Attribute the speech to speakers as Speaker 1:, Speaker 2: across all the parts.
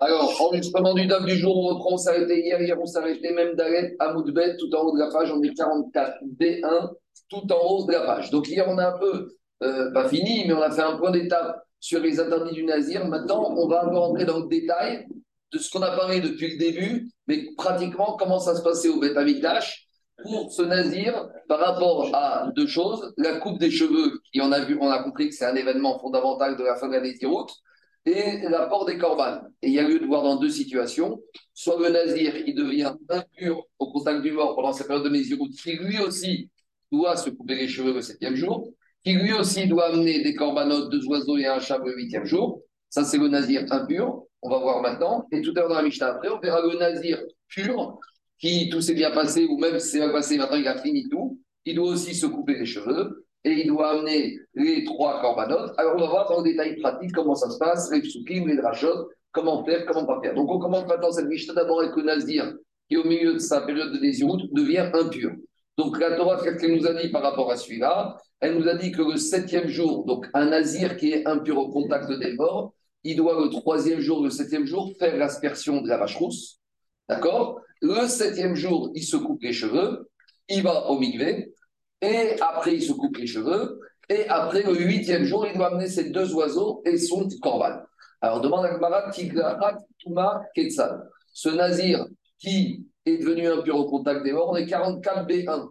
Speaker 1: Alors, enregistrement du DAF du jour, on reprend, on arrêté hier, hier on arrêté même d'arrêt à Moudbet, tout en haut de la page, on est 44 B1, tout en haut de la page. Donc hier, on a un peu, euh, pas fini, mais on a fait un point d'étape sur les interdits du Nazir. Maintenant, on va un peu rentrer dans le détail de ce qu'on a parlé depuis le début, mais pratiquement comment ça se passait au Beth Amikdash pour ce Nazir par rapport à deux choses. La coupe des cheveux, et on a, vu, on a compris que c'est un événement fondamental de la fin de la Néziroute, et l'apport des corbanes. Et il y a lieu de voir dans deux situations. Soit le nazir, il devient impur au contact du mort pendant sa période de Néziroute, qui lui aussi doit se couper les cheveux le septième jour, qui lui aussi doit amener des corbanotes, deux oiseaux et un chat le huitième jour. Ça, c'est le nazir impur. On va voir maintenant. Et tout à l'heure dans la Mishnah après, on verra le nazir pur, qui tout s'est bien passé, ou même si c'est bien passé, maintenant il a fini tout. Il doit aussi se couper les cheveux et il doit amener les trois corbanotes. Alors, on va voir dans le détail pratique comment ça se passe, les psukim, les drachot, comment faire, comment pas faire. Donc, on commence maintenant cette Mishnah d'abord avec le Nazir, qui au milieu de sa période de désiroute devient impur. Donc, la Torah, qu'est-ce qu'elle nous a dit par rapport à celui-là? Elle nous a dit que le septième jour, donc un Nazir qui est impur au contact des morts, il doit le troisième jour, le septième jour, faire l'aspersion de la vache rousse. D'accord? Le septième jour, il se coupe les cheveux, il va au migvé, et après, il se coupe les cheveux. Et après, le huitième jour, il doit amener ses deux oiseaux et son corban. Alors, demande à Tiglarat Touma Ketzal. Ce nazir qui est devenu impur au contact des morts, on est 44 B1.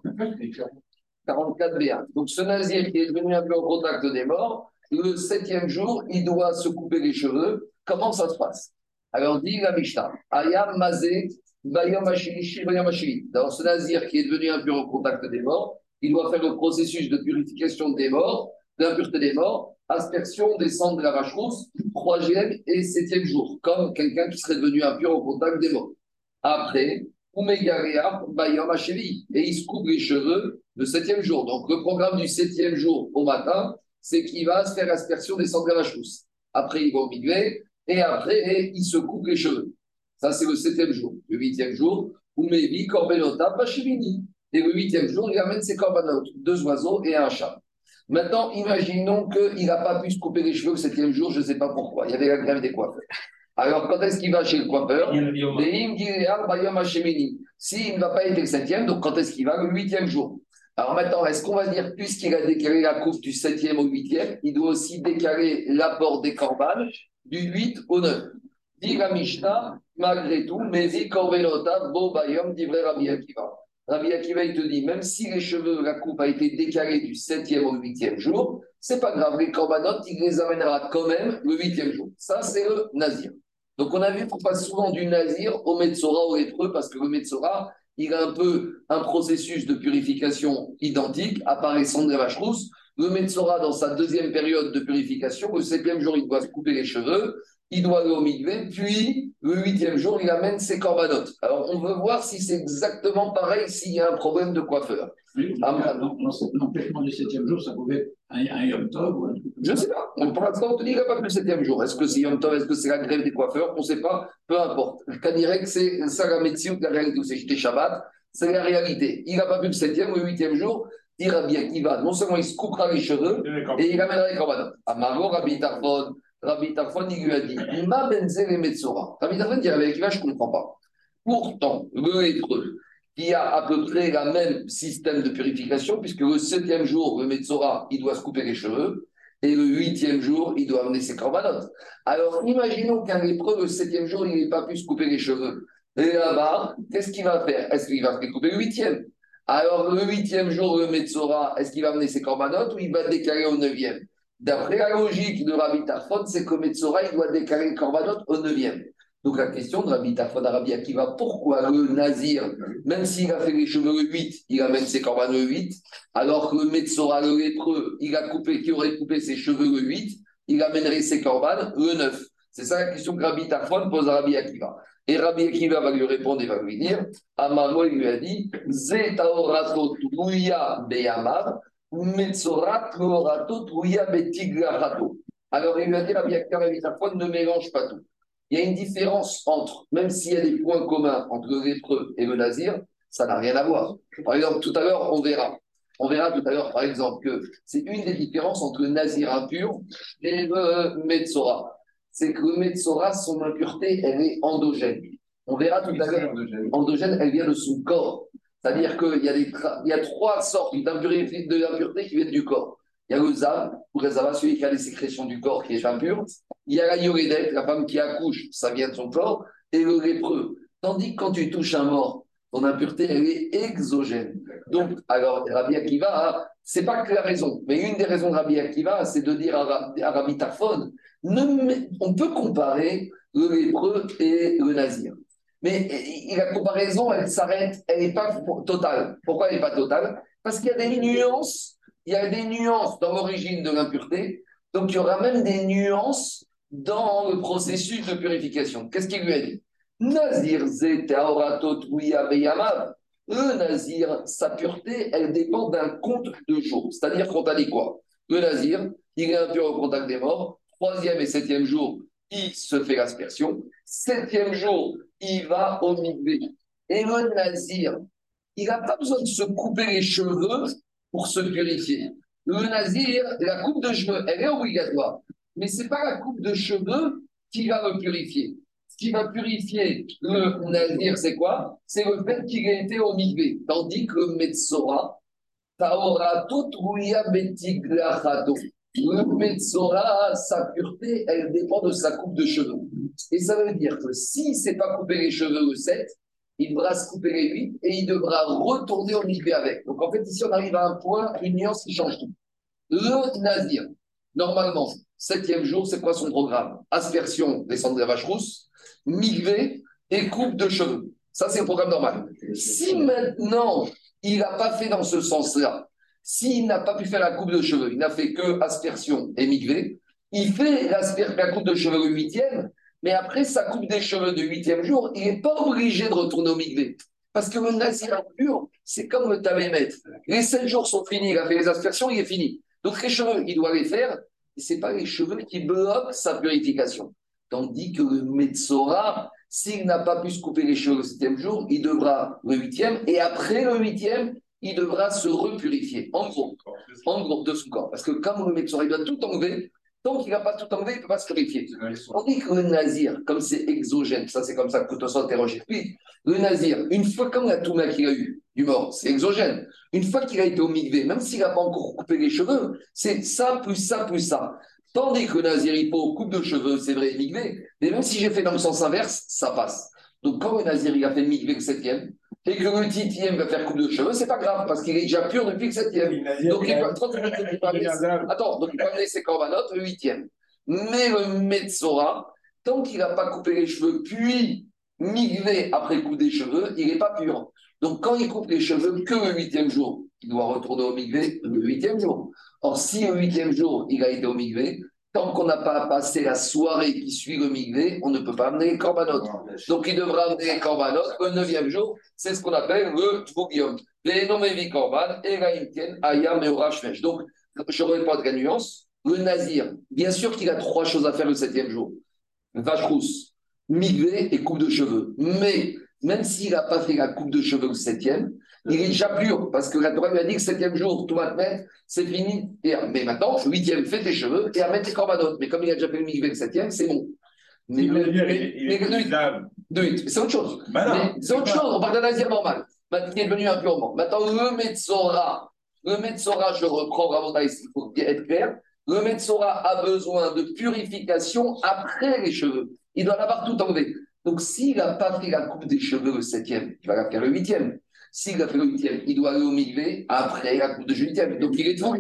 Speaker 1: 44 B1. Donc, ce nazir qui est devenu impur au contact des morts, le septième jour, il doit se couper les cheveux. Comment ça se passe? Alors, dit la Mishnah, Ayam Mazé, Bayam Alors, ce nazir qui est devenu impur au contact des morts, il doit faire le processus de purification des morts, de l'impureté des morts, aspersion des cendres de la vache rousse, troisième et septième jour, comme quelqu'un qui serait devenu impur au contact des morts. Après, et il se coupe les cheveux le septième jour. Donc le programme du septième jour au matin, c'est qu'il va se faire aspersion des cendres de la vache rousse. Après, il va au et après, il se coupe les cheveux. Ça, c'est le septième jour. Le huitième jour, Umevi, Corbelota, Pachivini. Et le huitième jour, il amène ses corbanotes, deux oiseaux et un chat. Maintenant, imaginons qu'il n'a pas pu se couper les cheveux le septième jour, je ne sais pas pourquoi. Il y avait la grève des coiffeurs. Alors, quand est-ce qu'il va chez le coiffeur S'il ne va pas être le septième, donc quand est-ce qu'il va Le huitième jour? Alors maintenant, est-ce qu'on va dire, puisqu'il a décalé la coupe du septième au huitième, il doit aussi décaler l'apport des corbanes du 8 au 9 Dit la Mishnah, malgré tout, mais dit Korbenota, Bo Bayom, dit Rabbi Akiva. Rabbi Akiva, il te dit, même si les cheveux, la coupe a été décalée du 7e au 8e jour, c'est pas grave, les corbanotes, il les amènera quand même le 8e jour. Ça, c'est le nazir. Donc, on a vu qu'on passe souvent du nazir au Metzora, au lépreux, parce que le Metzora, il a un peu un processus de purification identique, apparaissant de la vache. Le Metzora, dans sa deuxième période de purification, le septième jour, il doit se couper les cheveux il doit aller au mikvé, puis le huitième jour, il amène ses corbanotes. Alors, on veut voir si c'est exactement pareil s'il y a un problème de coiffeur.
Speaker 2: Oui, ah, L'empêchement du septième jour, ça pouvait être un, un Yom Tov ou un truc
Speaker 1: Je ne sais pas. Pour l'instant, on te dit qu'il n'y a pas que le septième jour. Est-ce que c'est Yom Tov Est-ce que c'est la grève des coiffeurs? On ne sait pas. Peu importe. Kanirek, c'est ça la médecine, la réalité. C'est Shabbat. C'est la réalité. Il n'a pas pu le septième ou le huitième jour. Il dira bien qu'il va. Non seulement il se coupera les cheveux et il amènera les corbanotes. Amaro, Rabbi Tarfon. Rabbi Tarfon, il lui a dit Ma benzel et Metzora. Rabbi Tarfon dit avec là, je ne comprends pas. Pourtant, le hébreu, qui a à peu près le même système de purification, puisque le septième jour, le Metzora, il doit se couper les cheveux, et le huitième jour, il doit amener ses corbanotes. Alors, imaginons qu'un lépreux, le septième jour, il n'ait pas pu se couper les cheveux. Et là-bas, qu'est-ce qu'il va faire? Est-ce qu'il va se couper le huitième? Alors, le huitième jour, le Metzora, est-ce qu'il va amener ses corbanotes ou il va décaler au neuvième? D'après la logique de Rabbi Tarfon, c'est que Metzora, il doit décaler le korbanot au 9e. Donc la question de Rabbi Tarfon à Rabbi Akiva, pourquoi le Nazir, même s'il a fait les cheveux le 8, il amène ses corbanots le 8, alors que le Metzora, le lépreux, il a coupé, qui aurait coupé ses cheveux le 8, il amènerait ses corbanes le 9. C'est ça la question que Rabbi Tarfon pose à Rabbi Akiva. Et Rabbi Akiva va lui répondre et va lui dire, Amaro, il lui a dit, Zetaorato Beyamar, alors, il lui a dit, Rabbi ne mélange pas tout. Il y a une différence entre, même s'il y a des points communs entre le lépreux et le nazir, ça n'a rien à voir. Par exemple, tout à l'heure, on verra. On verra tout à l'heure, par exemple, que c'est une des différences entre le nazir impur et le Metzora. c'est que le Metzora, son impureté, elle est endogène. On verra tout à l'heure. Endogène, elle vient de son corps. C'est-à-dire qu'il y, a trois sortes d'impureté qui viennent du corps. Il y a le Zav, ou le Zava, celui qui a les sécrétions du corps qui est impur. Il y a la Yoredette, la femme qui accouche, ça vient de son corps. Et le lépreux. Tandis que quand tu touches un mort, ton impureté, elle est exogène. Donc, alors, Rabbi Akiva, c'est pas que la raison, mais une des raisons de Rabbi Akiva, c'est de dire à, Rabbi Tafon, on peut comparer le lépreux et le nazir. Mais la comparaison, elle s'arrête, elle n'est pas totale. Pourquoi elle n'est pas totale? Parce qu'il y a des nuances, il y a des nuances dans l'origine de l'impureté, donc il y aura même des nuances dans le processus de purification. Qu'est-ce qu'il lui a dit? Nazir Le nazir, sa pureté, elle dépend d'un compte de jours. C'est-à-dire qu'on t'a dit quoi? Le nazir, il est impur au contact des morts. Troisième et septième jour, il se fait l'aspersion. Septième jour, il va au. Et le nazir, il n'a pas besoin de se couper les cheveux pour se purifier. Le nazir, la coupe de cheveux, elle est obligatoire. Mais ce n'est pas la coupe de cheveux qui va le purifier. Ce qui va purifier le nazir, c'est quoi? C'est le fait qu'il ait été au. Tandis que le tout le Metzora, sa pureté, elle dépend de sa coupe de cheveux. Et ça veut dire que s'il ne s'est pas coupé les cheveux au 7, il devra se couper les 8 et il devra retourner au mikvé avec. Donc en fait, ici, on arrive à un point, une nuance qui change tout. Le Nazir, normalement, septième jour, c'est quoi son programme? Aspersion des cendres de la vache rousse, mikvé et coupe de cheveux. Ça, c'est le programme normal. Si maintenant, il n'a pas fait dans ce sens-là, s'il n'a pas pu faire la coupe de cheveux, il n'a fait que aspersion et migré, il fait la coupe de cheveux le huitième, mais après sa coupe des cheveux de huitième jour, il n'est pas obligé de retourner au migré. Parce que le nazir pur, c'est comme le tamémet. Les sept jours sont finis, il a fait les aspersions, il est fini. Donc les cheveux, il doit les faire, ce n'est pas les cheveux qui bloquent sa purification. Tandis que le Metzora, s'il n'a pas pu se couper les cheveux le septième jour, il devra le huitième, et après le huitième, il devra se repurifier, en gros, en gros, de son corps. Parce que comme le médecin, il doit tout enlever, tant qu'il n'a pas tout enlevé, il ne peut pas se purifier. On dit que le nazir, comme c'est exogène, ça c'est comme ça que tout interroge. Puis, le nazir, une fois comme la touma qu'il a eu du mort, c'est exogène. Une fois qu'il a été au migvé, même s'il n'a pas encore coupé les cheveux, c'est ça plus ça plus ça. Tandis que le nazir, il coupe de cheveux, c'est vrai, migvé, mais même si j'ai fait dans le sens inverse, ça passe. Donc quand le nazir, il a fait le migvé le septième, et que le huitième va faire coupe de cheveux, c'est pas grave, parce qu'il est déjà pur depuis le septième. Donc il peut, Attends, donc il peut amener ses corbanotes le huitième. Mais le Metzora, tant qu'il n'a pas coupé les cheveux, puis migré après le coup des cheveux, il n'est pas pur. Donc quand il coupe les cheveux que le huitième jour, il doit retourner au migré le huitième jour. Or, si le huitième jour, il a été au migré, Tant qu'on n'a pas passé la soirée qui suit le migré, on ne peut pas amener les corbanotes. Donc, il devra amener les corbanotes le neuvième jour. C'est ce qu'on appelle le bouguium. Les nommés corban, et ayam et orachmesh. Donc, je ne pas de la nuance. Le nazir, bien sûr qu'il a trois choses à faire le septième jour vache rousse, migré et coupe de cheveux. Mais même s'il n'a pas fait la coupe de cheveux le septième, il est déjà pur, parce que la Torah lui a dit que le septième jour, tout va te mettre, c'est fini. mais maintenant, le huitième, fais tes cheveux et amène tes corbanotes. Mais comme il a déjà fait le mikvé le septième, c'est bon. Mais le, c'est autre chose. Bah c'est autre chose, on parle d'un nazir normal, qui est devenu impurement. Maintenant, le Metzora, le Metzora, je reprends vraiment il faut être clair, le Metzora a besoin de purification après les cheveux. Il doit l'avoir tout enlevé. Donc, s'il n'a pas fait la coupe des cheveux le septième, il va la faire le huitième. S'il a fait le huitième, il doit aller au migvé après la coupe de huitième. Donc il est tout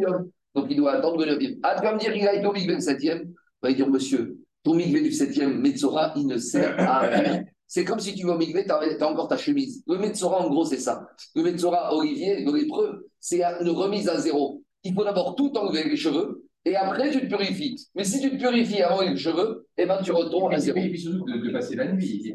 Speaker 1: Donc il doit attendre le neuvième. Ah, tu vas me dire, il a été au migvé le septième? Il va dire, monsieur, ton migvé du septième, Metzora, il ne sert à rien. C'est comme si tu vas au migvé, tu as, encore ta chemise. Le Metzora, en gros, c'est ça. Le Metzora, Olivier, le lépreux, c'est une remise à zéro. Il faut d'abord tout enlever les cheveux, et après, tu te purifies. Mais si tu te purifies avant les cheveux, eh ben, tu retournes à zéro.
Speaker 2: Et puis surtout de, passer la nuit.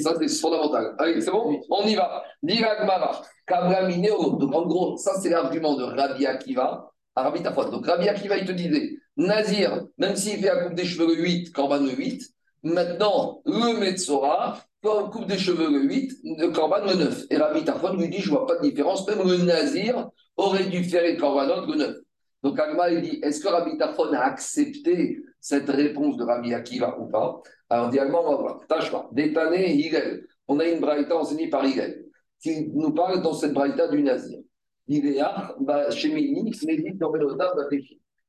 Speaker 1: Ça, c'est fondamental. Allez, c'est bon? On y va. Diragmara. Kabramineo. Donc, en gros, ça, c'est l'argument de Rabbi Akiva. Rabbi Tafot. Donc, Rabbi Akiva, il te disait Nazir, même s'il fait la coupe des cheveux le 8, Corban le 8, maintenant, le Metzora, coupe des cheveux le 8, le Corban le 9. Et Rabbi Tafot lui dit Je ne vois pas de différence. Même le Nazir aurait dû faire les Corbanot le 9. Donc Agma, il dit est-ce que Rabbi Tarfon a accepté cette réponse de Rabbi Akiva ou pas? Alors, dialement, on va voir. Tâche pas. Détané, Higel. On a une braïta enseignée par Higel qui nous parle dans cette braïta du Nazir. Bah,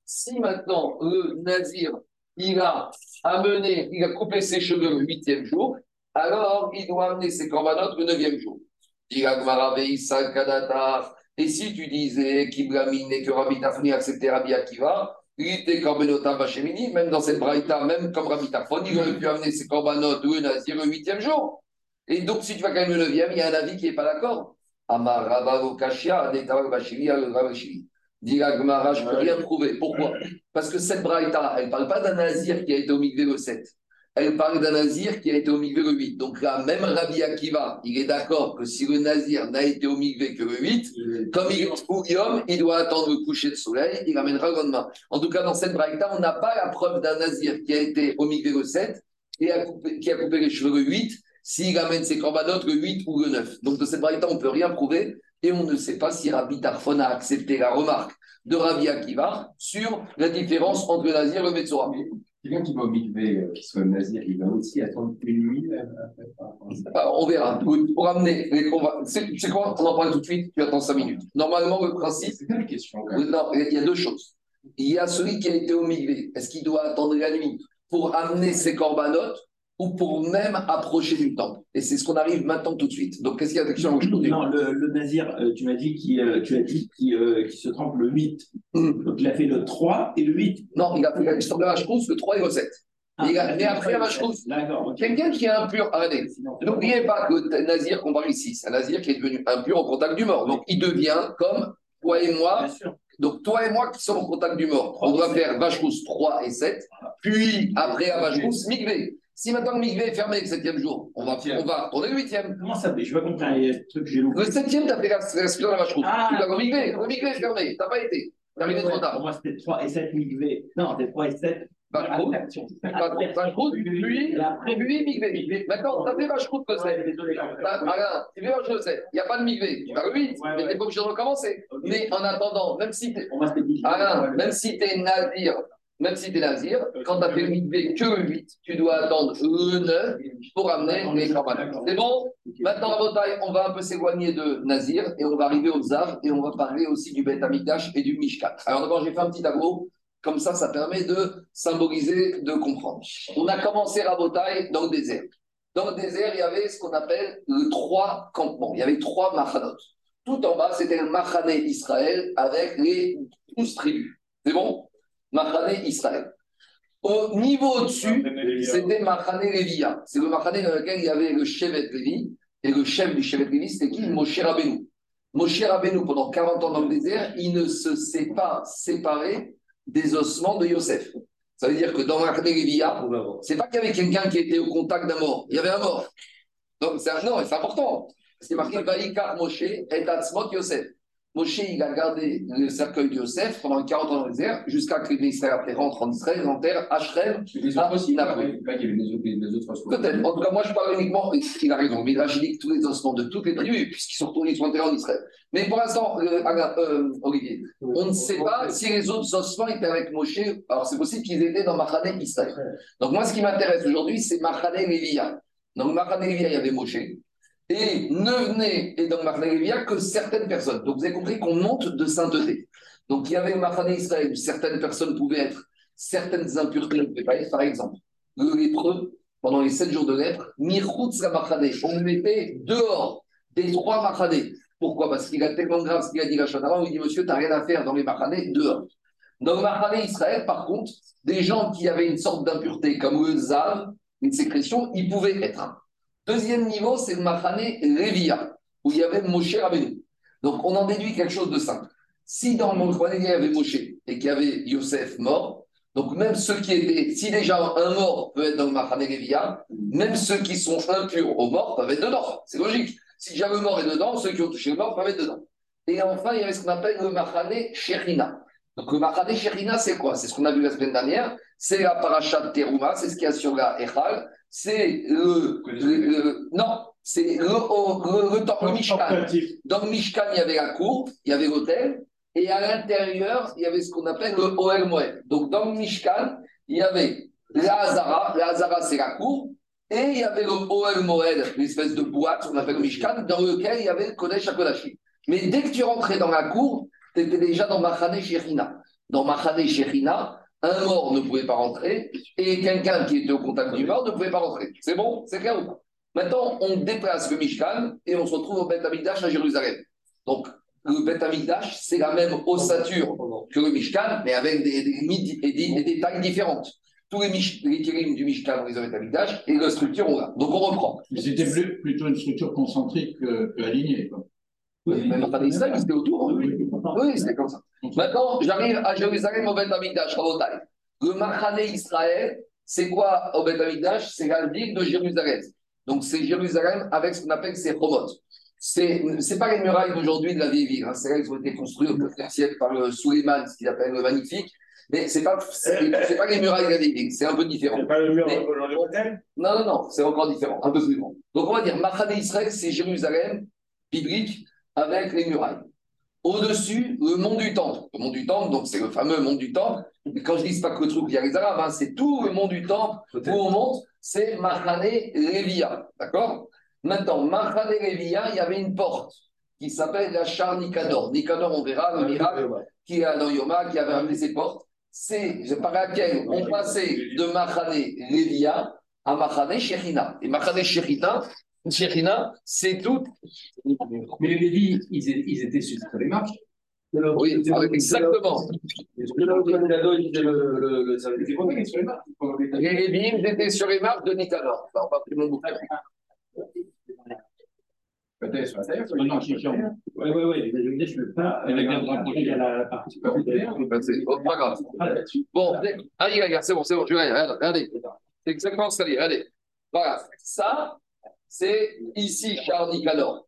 Speaker 1: si maintenant le Nazir, il a amené, il a coupé ses cheveux le huitième jour, alors il doit amener ses corbanotes le neuvième jour. Et si tu disais qu'Ibramine et que Rabbi Tafni acceptait Rabbi Akiva, il était Korbenota Bachemini, même dans cette braïta, même comme Rabbi Tafni, il aurait pu amener ses corbanotes le Nazir le huitième jour. Et donc, si tu vas quand même le neuvième, il y a un avis qui n'est pas d'accord. Amar Rabavo Kashia, Bachili, Rabashili. Dit je ne peux rien prouver. Pourquoi? Parce que cette braïta, elle ne parle pas d'un nazir qui a été au Migvé le 7. Elle parle d'un nazir qui a été au Migvé le 8. Donc là, même Rabbi Akiva, il est d'accord que si le nazir n'a été au Migvé que le 8, comme il est Ourium, il doit attendre le coucher de soleil, il ramènera le. En tout cas, dans cette braïta, on n'a pas la preuve d'un nazir qui a été au Migvé le 7 et qui a coupé les cheveux le 8 s'il amène ses corbanotes le 8 ou le 9. Donc de cette variété, on ne peut rien prouver et on ne sait pas si Rabbi Tarfon a accepté la remarque de Rabbi Akiva sur la différence entre le Nazir et le Metzora.
Speaker 3: Quelqu'un qui va au mikvé, euh, qui soit Nazir, il va aussi attendre une nuit euh,
Speaker 1: ah, On verra. Pour amener les C'est quoi? On en parle tout de suite, tu attends 5 minutes. Normalement, le principe.
Speaker 3: C'est une question.
Speaker 1: Non, il y a deux choses. Il y a celui qui a été au mikvé. Est-ce qu'il doit attendre la nuit pour amener ses corbanotes? Ou pour même approcher du temple. Et c'est ce qu'on arrive maintenant tout de suite. Donc, qu'est-ce qu'il y a d'action
Speaker 2: Non, le, le, nazir, euh, tu m'as dit qu'il euh, tu as dit qu'il euh, se trempe le 8. Hmm. Donc, il a fait le 3 et le 8.
Speaker 1: Non, il a fait de la le 3 et le 7. Ah, il a, mais après la vache quelqu'un qui est impur, arrêtez. N'oubliez pas que le nazir qu'on parle ici, c'est un nazir qui est devenu impur au contact du mort. Donc, il devient comme toi et moi. Donc, toi et moi qui sommes au contact du mort. On doit faire vache 3 et 7. Puis, après la vache rousse, si maintenant le migvé est fermé le septième jour, on va, on va tourner le huitième.
Speaker 2: Comment ça fait? Je vais comprendre. Il y a truc que j'ai loupé.
Speaker 1: Le septième, tu as fait la respiration de la vache rouge. Ah, tu le migvé. Le migvé est fermé. Tu n'as pas été. Tu arrivé trop tard.
Speaker 2: Pour moi, c'était 3 et 7 migvé. Non, c'était 3 et 7.
Speaker 1: Vache rouge. Puis, puis migvé. Maintenant, tu as fait vache rouge que c'est. Regarde, tu fais vache rouge Il n'y a pas de migvé. Tu vas le 8, mais tu n'es pas obligé de recommencer. Mais en attendant, même si tu es. Même si tu es nadir même si tu es nazir, quand tu as fait le que le 8, tu dois attendre le 9 pour amener les campagnes. C'est bon Maintenant, on va un peu s'éloigner de nazir et on va arriver aux Zav et on va parler aussi du Beth Amikdash et du Mishkat. Alors d'abord, j'ai fait un petit tableau. Comme ça, ça permet de symboliser, de comprendre. On a commencé Rabotai dans le désert. Dans le désert, il y avait ce qu'on appelle le trois campements. Il y avait trois machanot. Tout en bas, c'était un machané Israël avec les douze tribus. C'est bon? Machané Israël. Au niveau au-dessus, c'était Machané Lévia. C'est le Machané dans lequel il y avait le Shevet Lévi. Et le chef du Shevet Lévi, c'était qui? Moshe Rabbeinu. Moshe Rabbeinu, pendant 40 ans dans le désert, il ne se s'est pas séparé des ossements de Yosef. Ça veut dire que dans Machané Lévia, c'est pas qu'il y avait quelqu'un qui était au contact d'un mort. Il y avait un mort. Donc, c'est un... non, c'est important. C'est marqué Vaïkar Moshe et Atzmot Yosef. Moshe, il a gardé le cercueil de Yosef pendant 40 ans dans le désert, jusqu'à que les Israël après rentrent en Israël, en terre, Hachrem.
Speaker 3: Les autres aussi, il y avait les autres
Speaker 1: Peut-être. En tout cas, moi, je parle uniquement, il a raison, mais dit tous les ossements de toutes les tribus, puisqu'ils sont retournés, ils sont enterrés en Israël. Mais pour l'instant, euh, euh, Olivier, on ne sait pas si les autres ossements étaient avec Moshe. Alors, c'est possible qu'ils étaient dans Machané Israël. Donc, moi, ce qui m'intéresse aujourd'hui, c'est Machané Lévia. Donc, Machané Lévia, il y avait Moshe et ne venait et dans Marne que certaines personnes. Donc vous avez compris qu'on monte de sainteté. Donc il y avait Marne Israël où certaines personnes pouvaient être, certaines impuretés ne pouvaient pas être. Par exemple, le lépreux, pendant les sept jours de lèpre, Mirchutz on le mettait dehors des trois Machanés. Pourquoi? Parce qu'il a tellement grave ce qu'il a dit la avant, il dit Monsieur, tu n'as rien à faire dans les Machanés, dehors. Dans le Machané Israël, par contre, des gens qui avaient une sorte d'impureté, comme le Zav, une sécrétion, ils pouvaient être. Deuxième niveau, c'est le Machané Revia, où il y avait Moshe Rabbeinu. Donc, on en déduit quelque chose de simple. Si dans le Machané, il y avait Moshe et qu'il y avait Yosef mort, donc même ceux qui étaient, si déjà un mort peut être dans le Machané Revia, même ceux qui sont impurs au mort peuvent être dedans. C'est logique. Si déjà le mort est dedans, ceux qui ont touché le mort peuvent être dedans. Et enfin, il y avait ce qu'on appelle le Machané Sherina. Donc le Machané Sherina, c'est quoi? C'est ce qu'on a vu la semaine dernière. C'est la paracha de Teruma, c'est ce qu'il y a sur la Echal c'est le, non, c'est le, le, le, Mishkan. Dans le Mishkan, il y avait la cour, il y avait l'hôtel, Et à l'intérieur, il y avait ce qu'on appelle le Oel Moed. Donc dans le Mishkan, il y avait la Hazara. La Hazara, c'est la cour. Et il y avait le Oel Moed, l'espèce de boîte qu'on appelle le Mishkan, dans lequel il y avait le Kodesh HaKodashim. Mais dès que tu rentrais dans la cour, tu étais déjà dans Machane Shechina. Dans Machane Shechina, un mort ne pouvait pas rentrer et quelqu'un qui était au contact du mort ne pouvait pas rentrer. C'est bon? C'est clair ou pas? Maintenant, on déplace le Mishkan et on se retrouve au Beth Amikdash à Jérusalem. Donc, le Beth Amikdash, c'est la même ossature que le Mishkan, mais avec des, limites des, tailles différentes. Tous les, les du Mishkan, on les Beth Amikdash et la structure, on l'a. Donc, on reprend.
Speaker 4: C'était plutôt une structure concentrique qu'alignée. Que
Speaker 1: oui, même pas d'Israël, c'était autour. Oui, oui c'était comme ça. Maintenant, j'arrive à Jérusalem au Beth Amikdash, Le Machane Israël, c'est quoi au Beth Amikdash C'est la ville de Jérusalem. Donc, c'est Jérusalem avec ce qu'on appelle ses robots. Ce n'est pas les murailles d'aujourd'hui de la vieille ville. Hein. C'est là qu'ils ont été construits au 4 siècle par le Suleiman, ce qu'il appelle le magnifique. Mais ce n'est pas, pas les murailles de la vieille ville. C'est un peu différent.
Speaker 5: C'est pas le mur de l'hôtel
Speaker 1: Non, non, non. C'est encore différent. Un peu plus grand. Donc, on va dire Machane Israël, c'est Jérusalem biblique avec les murailles. Au-dessus, le mont du Temple. Le mont du Temple, donc c'est le fameux mont du Temple. Et quand je dis pas que le truc, il y a les Arabes, hein, c'est tout le mont du Temple où on monte, c'est Mahane Levia. D'accord? Maintenant, Mahane Levia, il y avait une porte qui s'appelle la char Nikador. Nikador, on verra le miracle qui est dans Yoma, qui avait amené ses portes. C'est par laquelle on passait de Mahane Levia à Mahane Shechina. Et Mahane Shechina, Shechina, c'est tout.
Speaker 3: Mais les Lévis, ils, ils étaient sur les marches.
Speaker 1: Oui, exactement. Les Lévis, ils étaient sur les marches de Nicanor. Enfin, pas pris mon bouquin.
Speaker 2: Peut-être sur la terre, sur les Oui, oui, oui. Je ne peux pas. Avec la partie.
Speaker 1: C'est pas grave. Bon, allez, regarde, c'est bon, c'est bon. Je vais regardez. C'est exactement ce que ça dit. Regardez. Voilà. Ça, c'est ici, Charles Nicanor.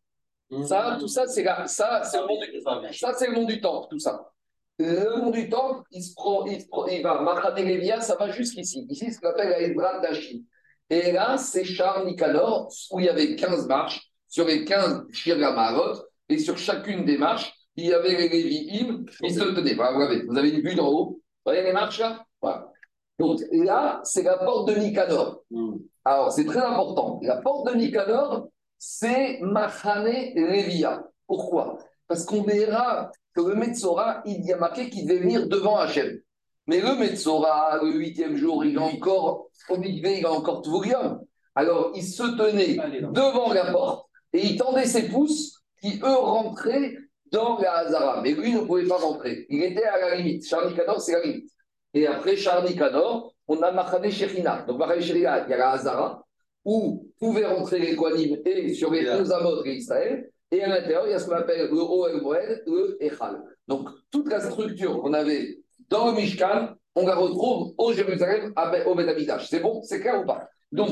Speaker 1: Ça, tout ça, c'est ça, c'est le le monde du temple, tout ça. Le monde du temple, il se prend, il, il va, ça va jusqu'ici. Ici, ce qu'on appelle la d'Achim. Et là, c'est Charles Nicanor, où il y avait 15 marches, sur les 15 Shirgamarot, et sur chacune des marches, il y avait les Lévi'im, ils se tenaient. Voilà, vous, avez, vous avez une vue d'en haut, vous voyez les marches là? Voilà. Donc là, c'est la porte de Nicanor. Hmm. Alors, c'est très important. La porte de Nicanor, c'est Machane Revia. Pourquoi? Parce qu'on verra que le Metzora, il y a marqué qu'il devait venir devant Hachem. Mais le Metzora, le huitième jour, il est encore au il a encore Tvurium. Alors, il se tenait devant la porte et il tendait ses pouces qui, eux, rentraient dans la Hazara. Mais lui ne pouvait pas rentrer. Il était à la limite. Charlie Canor, c'est la limite. Et après Charlie Canor, on a Machane Shechina. Donc, Machane Shechina, il y a la Hazara, où pouvaient rentrer les Kohanim et sur les 11 Amot d'Israël. Et à l'intérieur, il y a ce qu'on appelle le Oel Moed, le Echal. Donc, toute la structure qu'on avait dans le Mishkan, on la retrouve au Jérusalem, au Beth C'est bon? C'est clair ou pas? Donc,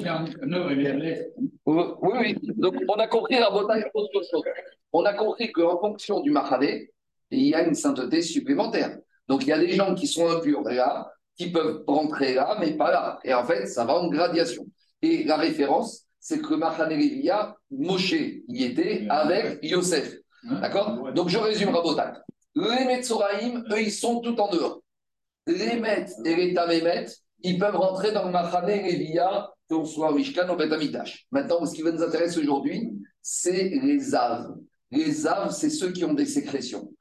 Speaker 1: oui, oui. Donc, on a compris la bataille autre chose. On a compris qu'en fonction du Mahane, il y a une sainteté supplémentaire. Donc, il y a des gens qui sont impurs là, qui peuvent rentrer là, mais pas là. Et en fait, ça va en gradation. Et la référence, c'est que Mahane Moshe y était avec Yosef. D'accord Donc je résume Rabotak. Les Metzoraïm, eux, ils sont tout en dehors. Les Met et les Tamémet, ils peuvent rentrer dans le Mahane Lévia, qu'on soit Mishkan ou Betamidash. Maintenant, ce qui va nous intéresser aujourd'hui, c'est les Aves. Les Aves, c'est ceux qui ont des sécrétions.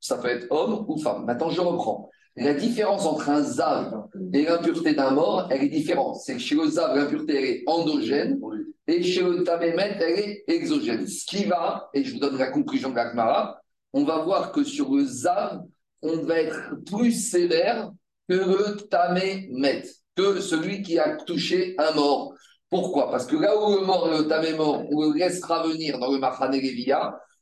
Speaker 1: Ça peut être homme ou femme. Maintenant, je reprends. La différence entre un zav et l'impureté d'un mort, elle est différente. C'est que chez le zav, l'impureté est endogène et chez le tamémet, elle est exogène. Ce qui va, et je vous donne la conclusion de l'Akmara, on va voir que sur le zav, on va être plus sévère que le tamémet, que celui qui a touché un mort. Pourquoi? Parce que là où le mort le tamémort, on le laissera venir dans le Machane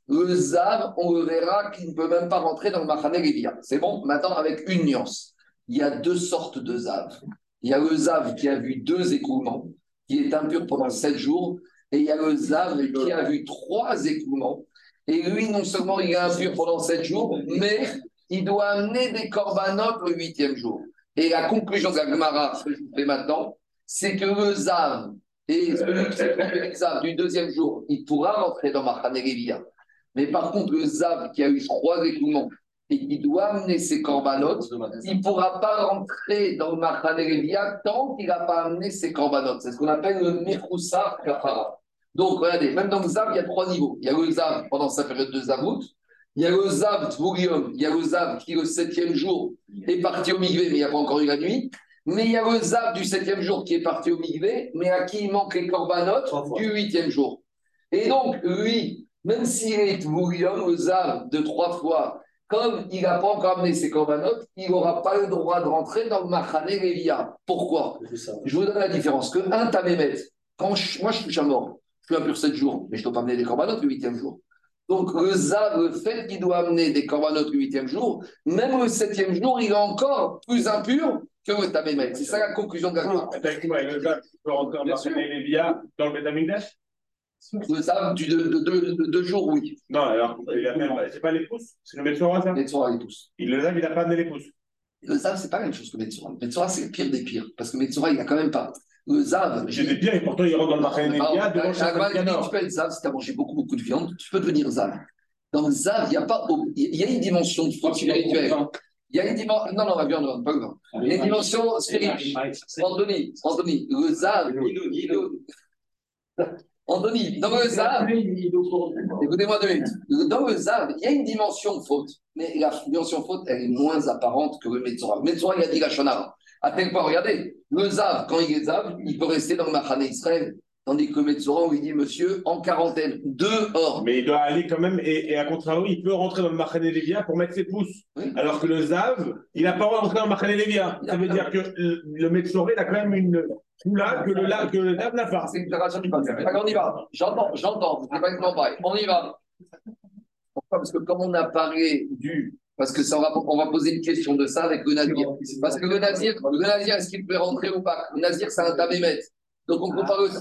Speaker 1: le on le verra qu'il ne peut même pas rentrer dans le Machane C'est bon Maintenant, avec une nuance. Il y a deux sortes de Zav. Il y a le qui a vu deux écoulements, qui est impur pendant sept jours, et il y a le qui a vu trois écoulements. Et lui, non seulement il est impur pendant sept jours, mais il doit amener des corbanotes le huitième jour. Et la conclusion de la Gemara, ce que je vous fais maintenant, c'est que le Zav et celui qui s'est Zav du deuxième jour, il pourra rentrer dans Machane mais par contre, le Zav qui a eu trois écoulements et qu'il doit amener ses corbanotes, il ne pourra pas rentrer dans le Machane Lévia tant qu'il n'a pas amené ses corbanotes. C'est ce qu'on appelle le Mechoussa Kafara. Donc, regardez, même dans le Zav, il y a trois niveaux. Il y a le Zav pendant sa période de Zavout, il y a le Zav Tvurium, il y a le Zav qui, le septième jour, est parti au Migvé, mais il n'y a pas encore eu la nuit. Mais il y a le Zav du septième jour qui est parti au Migvé, mais à qui il manque les corbanotes du huitième jour. Et donc, lui, même s'il est Tvurium, le Zav de trois fois, comme il n'a pas encore amené ses corbanotes, il n'aura pas le droit de rentrer dans le Machane Lévia. Pourquoi? Je vous donne la différence. Que un Tamémet, quand je- moi je suis déjà mort, je suis impur 7 jours, mais je ne dois pas amener des corbanotes le huitième jour. Donc le Zav, le fait qu'il doit amener des corbanotes le huitième jour, même le septième jour, il est encore plus impur que le Tamémet. C'est ça la conclusion de la Gemara.
Speaker 5: Qui peut rentrer en
Speaker 1: Bien sûr.
Speaker 5: Marseille Lévia dans le Betamigdash
Speaker 1: Le Zav du deux, de, de- de deux jours, oui.
Speaker 5: Non, alors, il a même- c'est pas les pouces, c'est le Metsora, ça
Speaker 1: Les Tzora, les tous.
Speaker 5: Il le lave, il n'a pas amené les pouces.
Speaker 1: Le Zav, c'est pas la même chose que Metzora. Metzora, c'est le pire des pires. Parce que Metzora, il n'a quand même pas. Le Zav,
Speaker 5: J'ai des biens et pourtant il rentre dans le
Speaker 1: Alors,
Speaker 5: chaque
Speaker 1: Agman dit, tu peux être Zav si tu as mangé beaucoup, beaucoup de viande, tu peux devenir Zav. Dans le Zav, il y a pas, il y a une dimension de spirituelle. Il y a une dimension, non, non, la viande, non, pas vin. Il y a une dimension spirituelle. Anthony, Anthony, le Zav, Anthony, dans le Zav, écoutez-moi deux minutes. Dans le Zav, il y a une dimension de faute, mais la dimension de faute, elle est moins apparente que le Metzora. Le Metzora, il a dit la Shonara. À tel point, regardez, le Zav, quand il est Zav, il peut rester dans le Machane Israël. Tandis que le Metzora, on lui dit, monsieur, en quarantaine, dehors.
Speaker 5: Mais il doit aller quand même, et, et à contrario, il peut rentrer dans le Marseille Lévia pour mettre ses pouces.
Speaker 1: Oui.
Speaker 5: Alors que le Zav, il n'a pas rentré dans le Marseille Lévia. Ça veut dire que le, le Metsora, il a quand même une poula que le, la- que le Zav n'a pas.
Speaker 1: C'est une déclaration du on y va. J'entends, j'entends. Pas. On y va. Pourquoi? Parce que comme on a parlé du. Parce que ça, on, va, poser une question de ça avec le Nazir. Parce que le Nazir, le Nazir est-ce qu'il peut rentrer ou pas? Le Nazir, c'est un tamémet. Donc, on,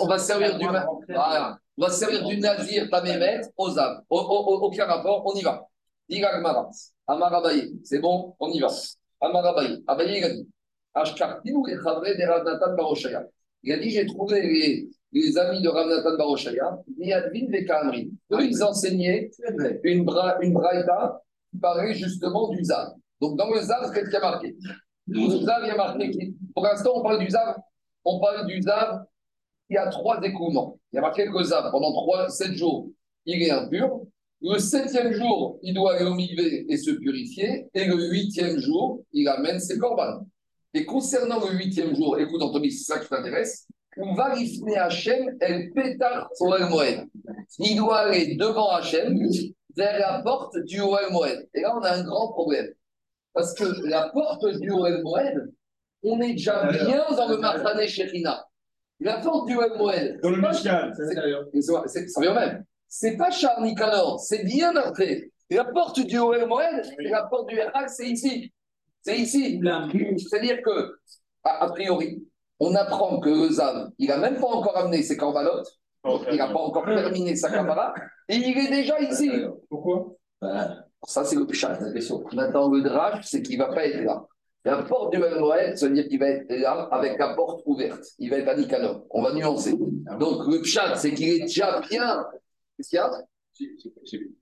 Speaker 1: on va servir du. Voilà. Servir du Nazir tamémet aux âmes. Au- au- au- Aucun rapport, on y va. Diga Gmara. Amar Abaye. C'est bon, on y va. Amar Abaye. Abaye, il a dit. Et de Rav Natan Baroshaya. Il a dit j'ai trouvé les, les amis de Rav Natan Baroshaya, Yadvin Vekamri. Eux, ils enseignaient une, bra, une braïta qui parlait justement du Zav. Donc dans le Zav, qu'est-ce qu'il y a marqué? Le Zav, il marqué. Pour l'instant, on parle du Zav. On parle du Zav. Il y a trois écoulements. Il y a marqué que Zav, pendant trois, sept jours, il est impur. Le septième jour, il doit aller au et se purifier. Et le huitième jour, il amène ses corbanes. Et concernant le huitième jour, écoute Anthony, c'est ça qui t'intéresse, on va rifner Hachem, el pétar Oel Moed. Il doit aller devant Hachem, vers la porte du Oel Moed. Et là, on a un grand problème. Parce que la porte du Oel Moed, on est déjà bien dans le Machane Shechina. La porte du Oel Moed,
Speaker 5: Dans le Mishkan.
Speaker 1: c'est- c'est- ça vient même. C'est pas Charles Nicanor, c'est bien après. Et la porte du Oel Moed, la porte du Herak, c'est ici. C'est ici. C'est-à-dire que, a, a priori, on apprend que le Zav, il n'a même pas encore amené ses corbanotes, il n'a pas encore terminé sa camara, et il est déjà ici.
Speaker 5: Pourquoi?
Speaker 1: Ça, c'est le Pichat. Maintenant, le Drach, c'est qu'il ne va pas être là. La porte du Oel Moed, ça veut dire qu'il va être là avec la porte ouverte. Il va être à Nicanor. On va nuancer. Donc, le Pichat, c'est qu'il est déjà bien. Qu'est-ce qu'il y a?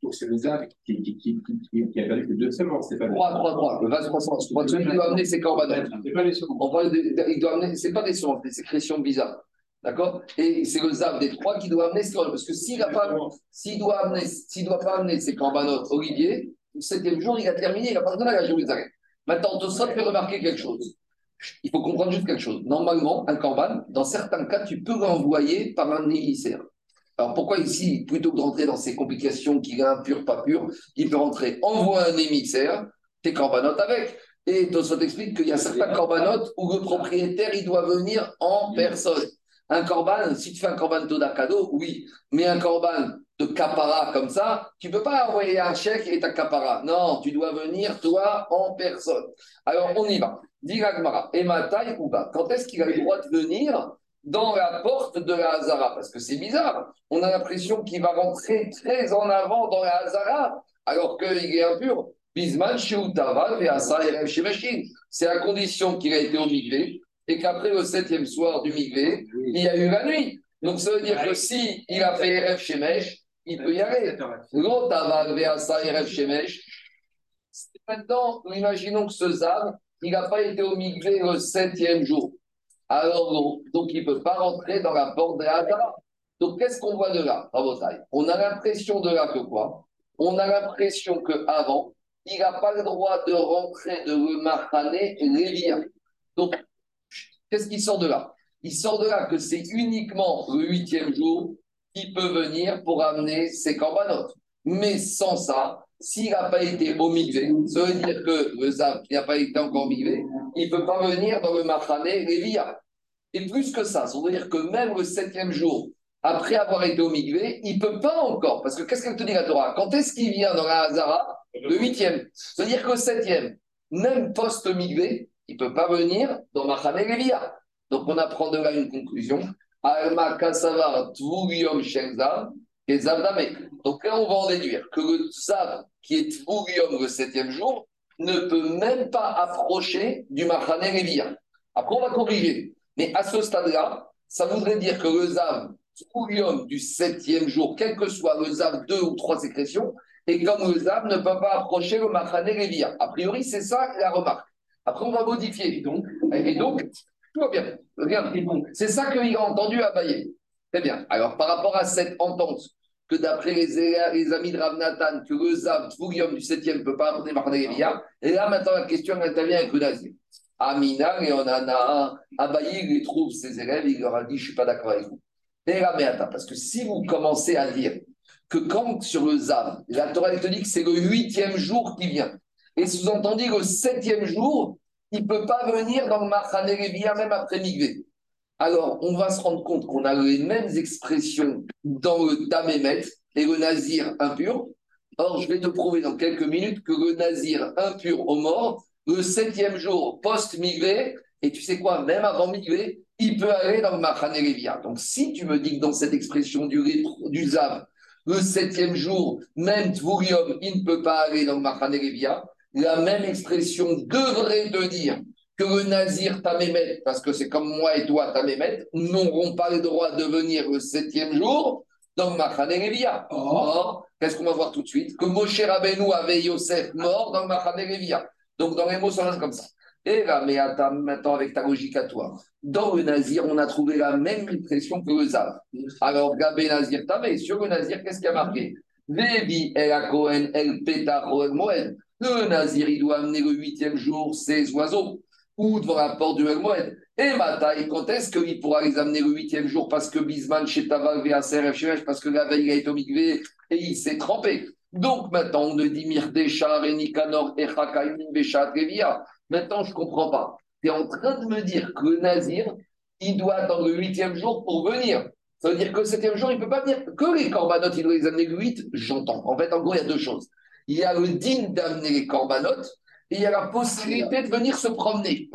Speaker 3: Donc c'est le Zav qui, qui, qui, a perdu que deux semaines, c'est pas le
Speaker 1: 3, 3, 3. Le vase 300. Celui qui doit amener ses corbanotes.
Speaker 3: C'est pas les
Speaker 1: de- il doit amener, c'est pas des sons, des sécrétions bizarres. D'accord? Et c'est le Zav des trois qui doit amener ce Parce que s'il ne doit, amener, s'il doit pas amener ses corbanotes, Olivier, le septième jour, il a terminé, il n'a pas besoin d'aller à Jérusalem. Maintenant, Tosot fait remarquer quelque chose. Il faut comprendre juste quelque chose. Normalement, un corban, dans certains cas, tu peux l'envoyer par un émissaire. Alors pourquoi ici, plutôt que de rentrer dans ces complications qu'il est impur, pas pur, il peut rentrer, envoie un émissaire, tes corbanotes avec. Et Tosot explique qu'il y a certains corbanotes où le propriétaire, il doit venir en personne. Un corban, si tu fais un corban Toda cadeau, oui. Mais un corban de capara comme ça, tu ne peux pas envoyer un chèque et ta capara. Non, tu dois venir toi en personne. Alors on y va. Dit Gagmara, et ma taille ou pas? Quand est-ce qu'il a le droit de venir dans la porte de la Hazara Parce que c'est bizarre. On a l'impression qu'il va rentrer très en avant dans la Hazara, alors qu'il est impur. Bisman, Sheutaval, et Asa, Erev, Shemeshin. C'est à condition qu'il a été au Migvé et qu'après le septième soir du Migvé, il y a eu la nuit. Donc ça veut dire que si il a fait Erev Shemesh, il peut y aller. L'Otaval, Veasa, Erev Shemesh, Maintenant, imaginons que ce Zav, il n'a pas été au migré le septième jour. Alors, non. donc il ne peut pas rentrer dans la porte de la. Donc, qu'est-ce qu'on voit de là, On a l'impression de là que quoi? On a l'impression qu'avant, il n'a pas le droit de rentrer de le Mahané Lévia. Donc, qu'est-ce qui sort de là? Il sort de là que c'est uniquement le huitième jour qui peut venir pour amener ses corbanotes. Mais sans ça, s'il n'a pas été au ça veut dire que le Zav n'a pas été encore migré, il ne peut pas venir dans le Mahané Lévia. Et plus que ça, ça veut dire que même le septième jour, après avoir été au migré, il ne peut pas encore. Parce que qu'est-ce qu'elle te dit la Torah? Quand est-ce qu'il vient dans la Hazara? Le huitième. C'est-à-dire que le septième, même post-migré, il ne peut pas venir dans Machane Lévia. Donc on apprend de là une conclusion. Alma Kasavar Tvurium Shenzav et Donc là, on va en déduire que le Zav, qui est Tvurium le septième jour, ne peut même pas approcher du Machane Lévia. Après, on va corriger. Mais à ce stade-là, ça voudrait dire que le Zav du septième jour, quel que soit le Zav, deux ou trois sécrétions, et comme le Zav ne peut pas approcher le Machane Lévia. A priori, c'est ça la remarque. Après, on va modifier. Et donc, tout va bien. C'est ça qu'il a entendu à Baye. Très bien. Alors, par rapport à cette entente, que d'après les, amis de Rav Nathan, que le Zav, du septième ne peut pas apporter Machane Lévia, et là, maintenant, la question intervient avec le Nazir. Amina et on en a un. Abaye, il trouve ses élèves, il leur a dit Je ne suis pas d'accord avec vous. Parce que si vous commencez à dire que quand sur le Zav, la Torah te dit que c'est le huitième jour qui vient, et sous-entendu le septième jour, il ne peut pas venir dans le Machane même après Migvé. Alors, on va se rendre compte qu'on a les mêmes expressions dans le Tamémet et le Nazir impur. Or, je vais te prouver dans quelques minutes que le Nazir impur au mort, le septième jour post-Migvé, et tu sais quoi, même avant Migvé, il peut aller dans le Machane Donc, si tu me dis que dans cette expression du, Zav, le septième jour, même Tvurium, il ne peut pas aller dans le Machane la même expression devrait te dire que le Nazir Tamémet, parce que c'est comme moi et toi Tamémet, n'auront pas le droit de venir le septième jour dans Machane Or, qu'est-ce qu'on va voir tout de suite? Que Moshe Rabbeinu avait Yosef mort dans Machane Donc, dans les mots, ça comme ça. Et là, mais attends, maintenant avec ta logique à toi. Dans le Nazir, on a trouvé la même impression que le Zav. Alors, Gabé Nazir Tamé, sur le Nazir, qu'est-ce qu'il y a marqué? Vevi El Akohen El Moed. Le Nazir, il doit amener le huitième jour ses oiseaux ou devant la porte du Moed. Et Mataï, quand est-ce qu'il pourra les amener le huitième jour Parce que Bisman, chez Taval, parce que la veille, il a été au et il s'est trempé. Donc maintenant, on ne dit Mirdeshar et Nikanor et Beshat Revia. Maintenant, je ne comprends pas. Tu es en train de me dire que Nazir, il doit attendre le huitième jour pour venir. Ça veut dire que le septième jour, il ne peut pas venir. Que les corbanotes, il doit les amener le huit, j'entends. En fait, en gros, il y a deux choses. Il y a le digne d'amener les corbanotes et il y a la possibilité de venir se promener.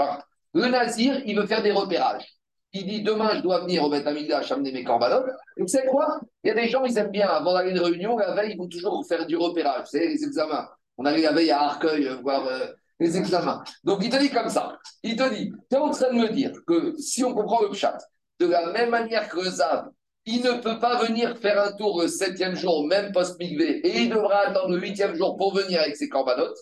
Speaker 1: Le Nazir, il veut faire des repérages. Il dit demain, je dois venir au Beth Amigdash amener mes corbanotes. Et vous savez quoi? Il y a des gens, ils aiment bien, avant d'aller à une réunion, la veille, ils vont toujours faire du repérage. Vous savez, les examens. On arrive la veille à Arcueil, voir. Euh, les examens. Donc il te dit comme ça. Il te dit, tu es en train de me dire que si on comprend le chat, de la même manière que le Zav, il ne peut pas venir faire un tour le septième jour, même post-migvé, et il devra attendre le huitième jour pour venir avec ses corbanotes.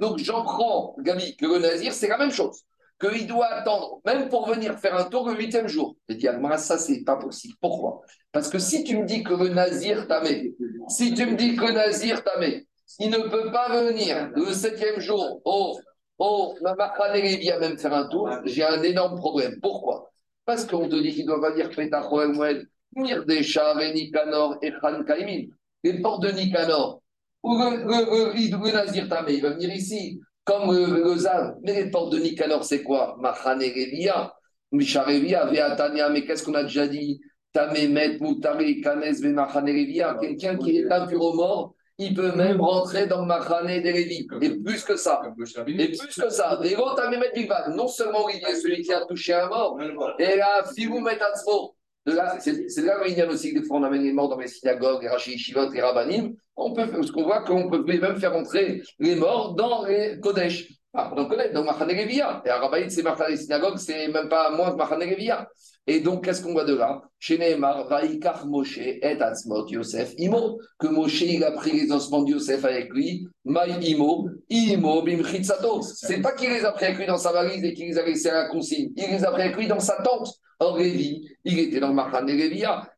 Speaker 1: Donc j'en prends, Gabi, que le Nazir, c'est la même chose. Qu'il doit attendre, même pour venir faire un tour le huitième jour. Je dis, moi, ça, c'est pas possible. Pourquoi? Parce que si tu me dis que le Nazir t'amène, si tu me dis que le Nazir t'amène, il ne peut pas venir le septième jour au, au vient même faire un tour. J'ai un énorme problème. Pourquoi? Parce qu'on te dit qu'il doit venir des et Nicanor et Khan. Les portes de Nicanor, ou le, le, Nazir Tamé, il va venir ici, comme le, Zav. Mais les portes de Nicanor, c'est quoi? Machane Revia, Misharevia, Veatania, mais qu'est-ce qu'on a déjà dit? Tamé, Met, Moutari, Kanes, Vemachane Revia, quelqu'un qui est impur au mort il peut même rentrer dans Machane des Lévi. Et plus que ça. Et plus que ça. Non seulement il est celui qui a touché un mort, et là, Fibou Metatzmo. C'est là où il y a aussi des fois on amène les morts dans les synagogues, les Rashi Shivot, les Rabbanim. On peut, ce qu'on voit qu'on peut même faire entrer les morts dans les Kodesh. Ah, on connaît, donc Machane Levia. Et Arabaïd, c'est Machane synagogue, c'est même pas moins que Machane Levia. Et donc, qu'est-ce qu'on voit de là? Chez Nehemar, Vaikar Moshe et Atzmot Yosef Imo, que Moshe, il a pris les ossements de Yosef avec lui, Maï Imo, Imo Bimchitsato. C'est pas qu'il les a pris avec lui dans sa valise et qu'il les a laissés à la consigne, il les a pris avec lui dans sa tente. Or, Lévi, il était dans Machane Levia.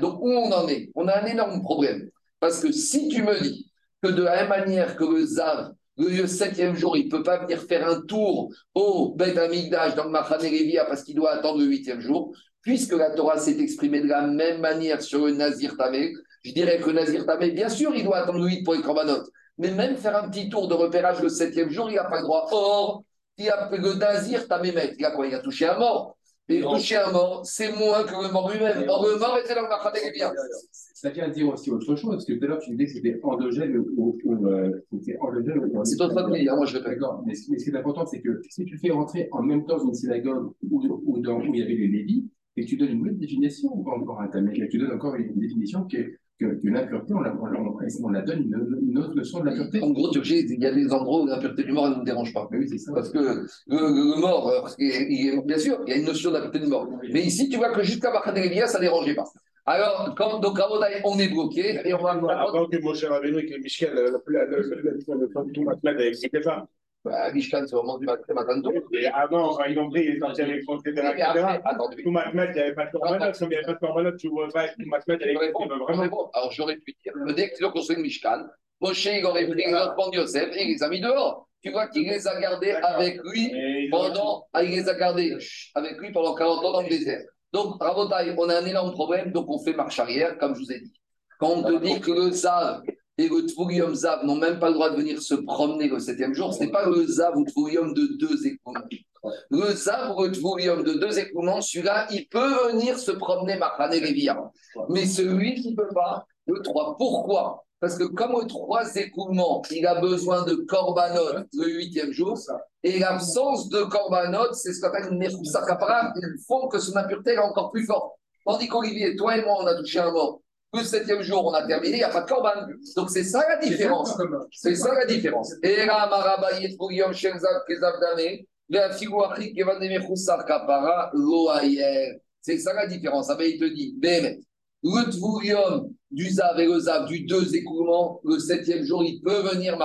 Speaker 1: Donc, où on en est? On a un énorme problème. Parce que si tu me dis que de la même manière que le Zav, le septième jour, il ne peut pas venir faire un tour au Beth Amigdash dans le Machane Levia parce qu'il doit attendre le huitième jour, puisque la Torah s'est exprimée de la même manière sur le Nazir Tamé, je dirais que Nazir Tamé, bien sûr, il doit attendre le 8 pour les corbanotes, mais même faire un petit tour de repérage le septième jour, il n'a pas le droit. Or, il a, le Nazir Tamé, il a Il a touché un mort. Et toucher un mort, c'est moins que le mort lui-même. Or, le mort était dans le Levia.
Speaker 3: Ça vient dire aussi autre chose, parce que tout à l'heure, tu disais que c'était endogène ou, euh, c'était endogène ou
Speaker 1: C'est qui dis, hein, moi je le.
Speaker 3: D'accord, mais, ce mais ce qui est important, c'est que si tu fais rentrer en même temps dans une synagogue où, où, dans, où il y avait les Lévis, et que tu donnes une autre définition encore à ta mère, tu donnes encore une définition qui est que, que l'impureté, on la, on, la, on la donne une, une, autre leçon de l'impureté.
Speaker 1: En gros, tu sais, il y a des endroits où l'impureté du mort, elle ne nous dérange pas.
Speaker 3: Oui, c'est ça.
Speaker 1: Parce que le, le mort, euh, parce que, bien sûr, il y a une notion d'impureté du mort. Mais ici, tu vois que jusqu'à Bachanelevia, ça ne dérangeait pas. Alors, comme, donc, à on est bloqué et on va voir.
Speaker 5: Avant que Moshe Rabbeinu et que Michel, le tout Matmed avec ses pas.
Speaker 1: Bah, c'est au moment du matin de
Speaker 5: Et avant, quand ils ont pris, ils sont allés contre etc. Tout Matmed, il n'y avait pas de Corbanot. Comme il n'y avait pas de Corbanot, tu vois tout Matmed, il y avait
Speaker 1: vraiment. Alors, j'aurais pu dire, dès qu'ils ont construit le Mishkan, Moshe, il aurait pris les enfants de Yosef et il les a mis dehors. Tu vois qu'il les a gardés avec lui pendant, ah, il les a gardés avec lui pendant 40 ans dans le désert. Donc, Rabotai, on a un énorme problème, donc on fait marche arrière, comme je vous ai dit. Quand on te dit que le et le Tvurium Zav n'ont même pas le droit de venir se promener le septième jour, ce n'est pas le Zav ou Tvurium de deux écoulements. Le Zav ou le Tvurium de deux écoulements, celui-là, il peut venir se promener Machane Lévia. Mais celui qui ne peut pas, le 3. Pourquoi? Parce que comme aux trois écoulements, il a besoin de korbanot le huitième jour, et l'absence de korbanot, c'est ce qu'on appelle une ils font que son impureté est encore plus forte. Tandis qu'Olivier, toi et moi, on a touché un mort. Le septième jour, on a terminé, il n'y a pas de korban. Donc c'est ça la différence. C'est ça la différence. C'est ça la différence. Ah ben, il te dit, le Tvurium du Zav et le Zav du deux écoulements, le septième jour, il peut venir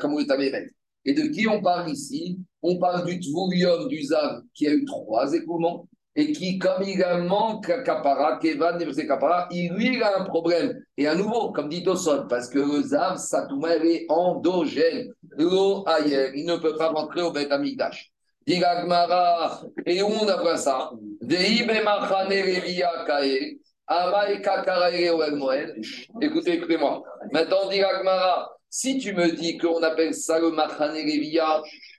Speaker 1: comme le Tamémet. Et de qui on parle ici? On parle du Tvurium du Zav qui a eu trois écoulements et qui, comme il manque Kapara, Kevan et Kapara, il, lui, il a un problème. Et à nouveau, comme dit Tosot, parce que le Zav, Satouma, elle est endogène. L'eau ailleurs, il ne peut pas rentrer au Beth Amigdash. Diragmara, et où on a ça? Écoutez, écoutez-moi. Maintenant, dit si tu me dis qu'on appelle ça le Machane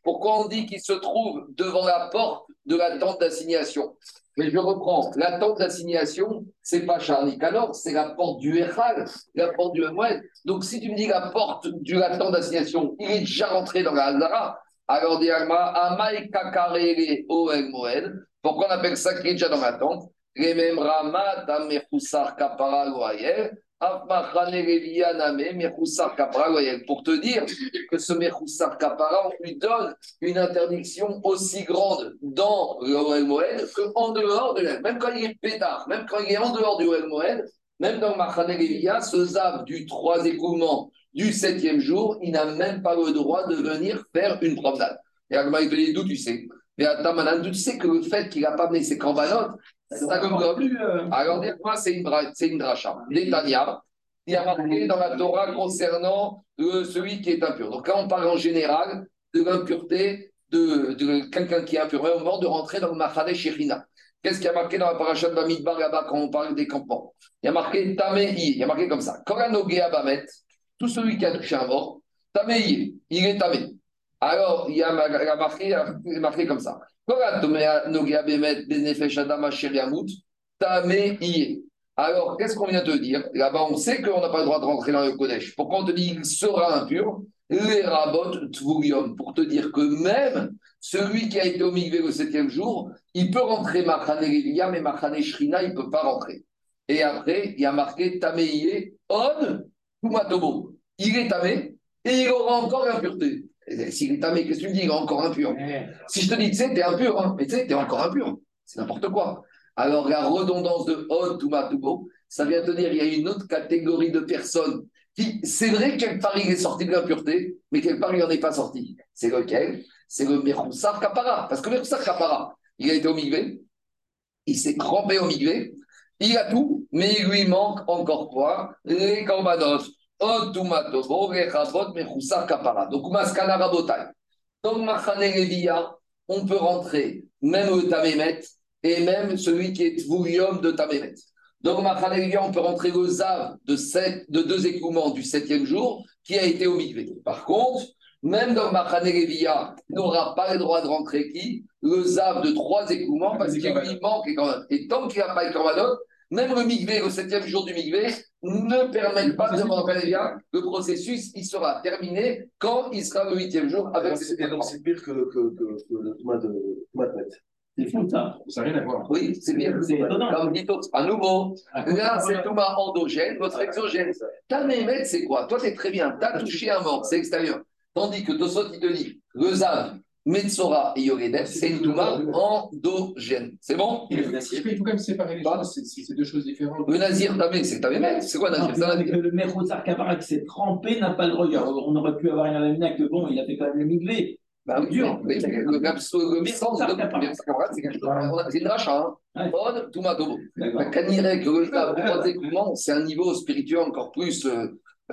Speaker 1: pourquoi on dit qu'il se trouve devant la porte de la tente d'assignation? Mais je reprends, la tente d'assignation, c'est pas Charlie alors c'est la porte du Echal, la porte du Moed. Donc si tu me dis la porte de la tente d'assignation, il est déjà rentré dans la Hazara, alors dit Amai Kakarele O Moed, pourquoi on appelle ça qu'il est déjà dans la tente? Pour te dire que ce Mechoussar Kapara, on lui donne une interdiction aussi grande dans le Moed qu'en dehors de l'aile. Même quand il est pétard, même quand il est en dehors du Moed, même dans Machane Levia, ce Zav du trois écoulements du septième jour, il n'a même pas le droit de venir faire une promenade. Et Agma, il te dit d'où tu sais? Mais à Tamanan, tu sais que le fait qu'il n'a pas amené ses cambanotes, ça comme euh... Alors, dis-moi, c'est une, c'est une dracha. Netanya, il y a marqué dans la Torah concernant le, celui qui est impur. Donc, quand on parle en général de l'impureté de, de quelqu'un qui est impur, au moment de rentrer dans le Machade Shechina. Qu'est-ce qu'il y a marqué dans la paracha de Bamidbar là-bas quand on parle des campements? Il y a marqué Tamei, il y a marqué comme ça. Koranoge Abamet, tout celui qui a touché un mort, Tamei, il est Tamei. Alors, il y a, marqué, il y a marqué comme ça. Alors, qu'est-ce qu'on vient de dire? Là-bas, on sait qu'on n'a pas le droit de rentrer dans le Kodesh. Pourquoi on te dit qu'il sera impur? Les pour te dire que même celui qui a été au le septième jour, il peut rentrer Machane mais Machane Shrina, il ne peut pas rentrer. Et après, il y a marqué Tameiye, On, Tumatobo. Il est tamé et il aura encore l'impureté. S'il est tamé, qu'est-ce que tu me dis Il est encore impur. Si je te dis, tu sais, t'es impur, hein, mais tu sais, t'es encore impur. C'est n'importe quoi. Alors, la redondance de Od, Touma, Tubo, ça vient te dire il y a une autre catégorie de personnes qui, c'est vrai, quelque part, il est sorti de l'impureté, mais quelque part, il n'en est pas sorti. C'est lequel? C'est le Mechoussar Kapara. Parce que Mechoussar Kapara, il a été au Migvé, il s'est crampé au Migvé, il a tout, mais il lui manque encore quoi Les Korbanot. Donc, Maskana Rabotai. Donc, Machane Levia, on peut rentrer, même au Tamémet, et même celui qui est Tvoulium de Tamémet. Donc, Machanelia, on peut rentrer le Zav de, sept, de deux écoulements du septième jour qui a été au mikvé. Par contre, même dans Machanelia, il n'aura pas le droit de rentrer qui? Le Zav de trois écoulements parce qu'il manque. Et tant qu'il n'a pas le Korbanot, même le mikvé, au septième jour du mikvé, ne permet pas de Machanelia. Le processus, il sera terminé quand il sera le huitième jour avec ses
Speaker 6: Et donc, c'est pire que, que, que, que le tomat de de Metz.
Speaker 2: C'est fou, ça.
Speaker 3: Ça n'a rien à voir.
Speaker 1: Oui, c'est bien.
Speaker 2: C'est étonnant.
Speaker 1: Comme dit Tox, à nouveau, là, c'est Thomas endogène, votre exogène. Ta mémette, c'est quoi? Toi, c'est très bien. Tu as touché un mort, c'est extérieur. Tandis que Tosot, il te dit, le Zav, Metsora et Yoredef, c'est une Touma endogène. C'est bon?
Speaker 3: Il faut quand même séparer les choses, c'est- deux choses différentes.
Speaker 1: Le Nazir, c'est ta mémette. C'est quoi Nazir? Un
Speaker 2: le Kapara qui s'est trempé n'a pas le regard. On aurait pu avoir une amina que bon, il a fait quand même le miglé.
Speaker 1: Bah oui,
Speaker 2: dur.
Speaker 1: mais le le sens de c'est une rachat. Hein. Touma, Tobo.
Speaker 2: D'accord.
Speaker 1: Kanirek, c'est un niveau spirituel encore plus.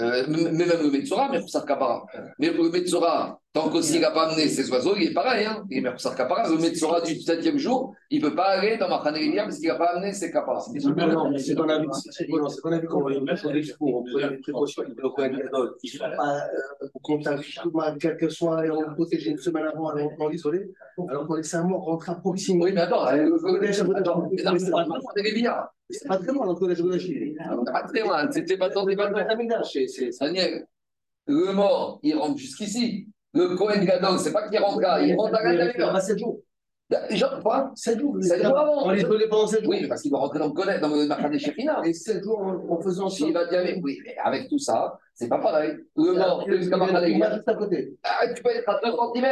Speaker 1: Euh, euh, mais même le pour ça Kapara. Mais le Metsora, tant qu'aussi il n'a pas amené ses oiseaux, il est pareil. Hein. Il est ça Kapara. Le Metsora du septième jour, il ne peut pas aller dans Machanelia parce qu'il n'a pas amené ses Kapara.
Speaker 6: Non, mais c'est qu'on a vu, c'est qu'on c'est qu'on a vu qu'on va mettre en expo, on prenait des précautions. Il ne faut pas euh, mal, quel que soit, et on le protégeait une semaine avant, alors on l'isolait, alors qu'on laissait un mort rentrer à proximité.
Speaker 1: Oui, mais attends, euh, le- le- le- c'est pas
Speaker 6: très loin, le collège de la Chine.
Speaker 1: On n'a pas très loin. C'était pas pas tant.
Speaker 6: C'est-
Speaker 1: Daniel, le mort, il rentre jusqu'ici. Le Cohen Gadol, c'est pas qu'il rentre là, il rentre à
Speaker 6: Il
Speaker 1: l'intérieur.
Speaker 6: va 7 jours.
Speaker 1: Genre, quoi?
Speaker 6: 7 jours.
Speaker 1: Sept jours avant.
Speaker 6: On l'isolait pendant 7 jours.
Speaker 1: Oui, parce qu'il va rentrer dans le Cohen, dans le Machan Shekhinah.
Speaker 6: Et 7 jours en faisant ça.
Speaker 1: Il va dire, oui, mais avec tout ça, c'est pas pareil. Le mort,
Speaker 6: Il
Speaker 1: jusqu'à
Speaker 6: y a
Speaker 1: Machan
Speaker 6: une image juste à côté.
Speaker 1: Ah, tu peux être à 2 cm.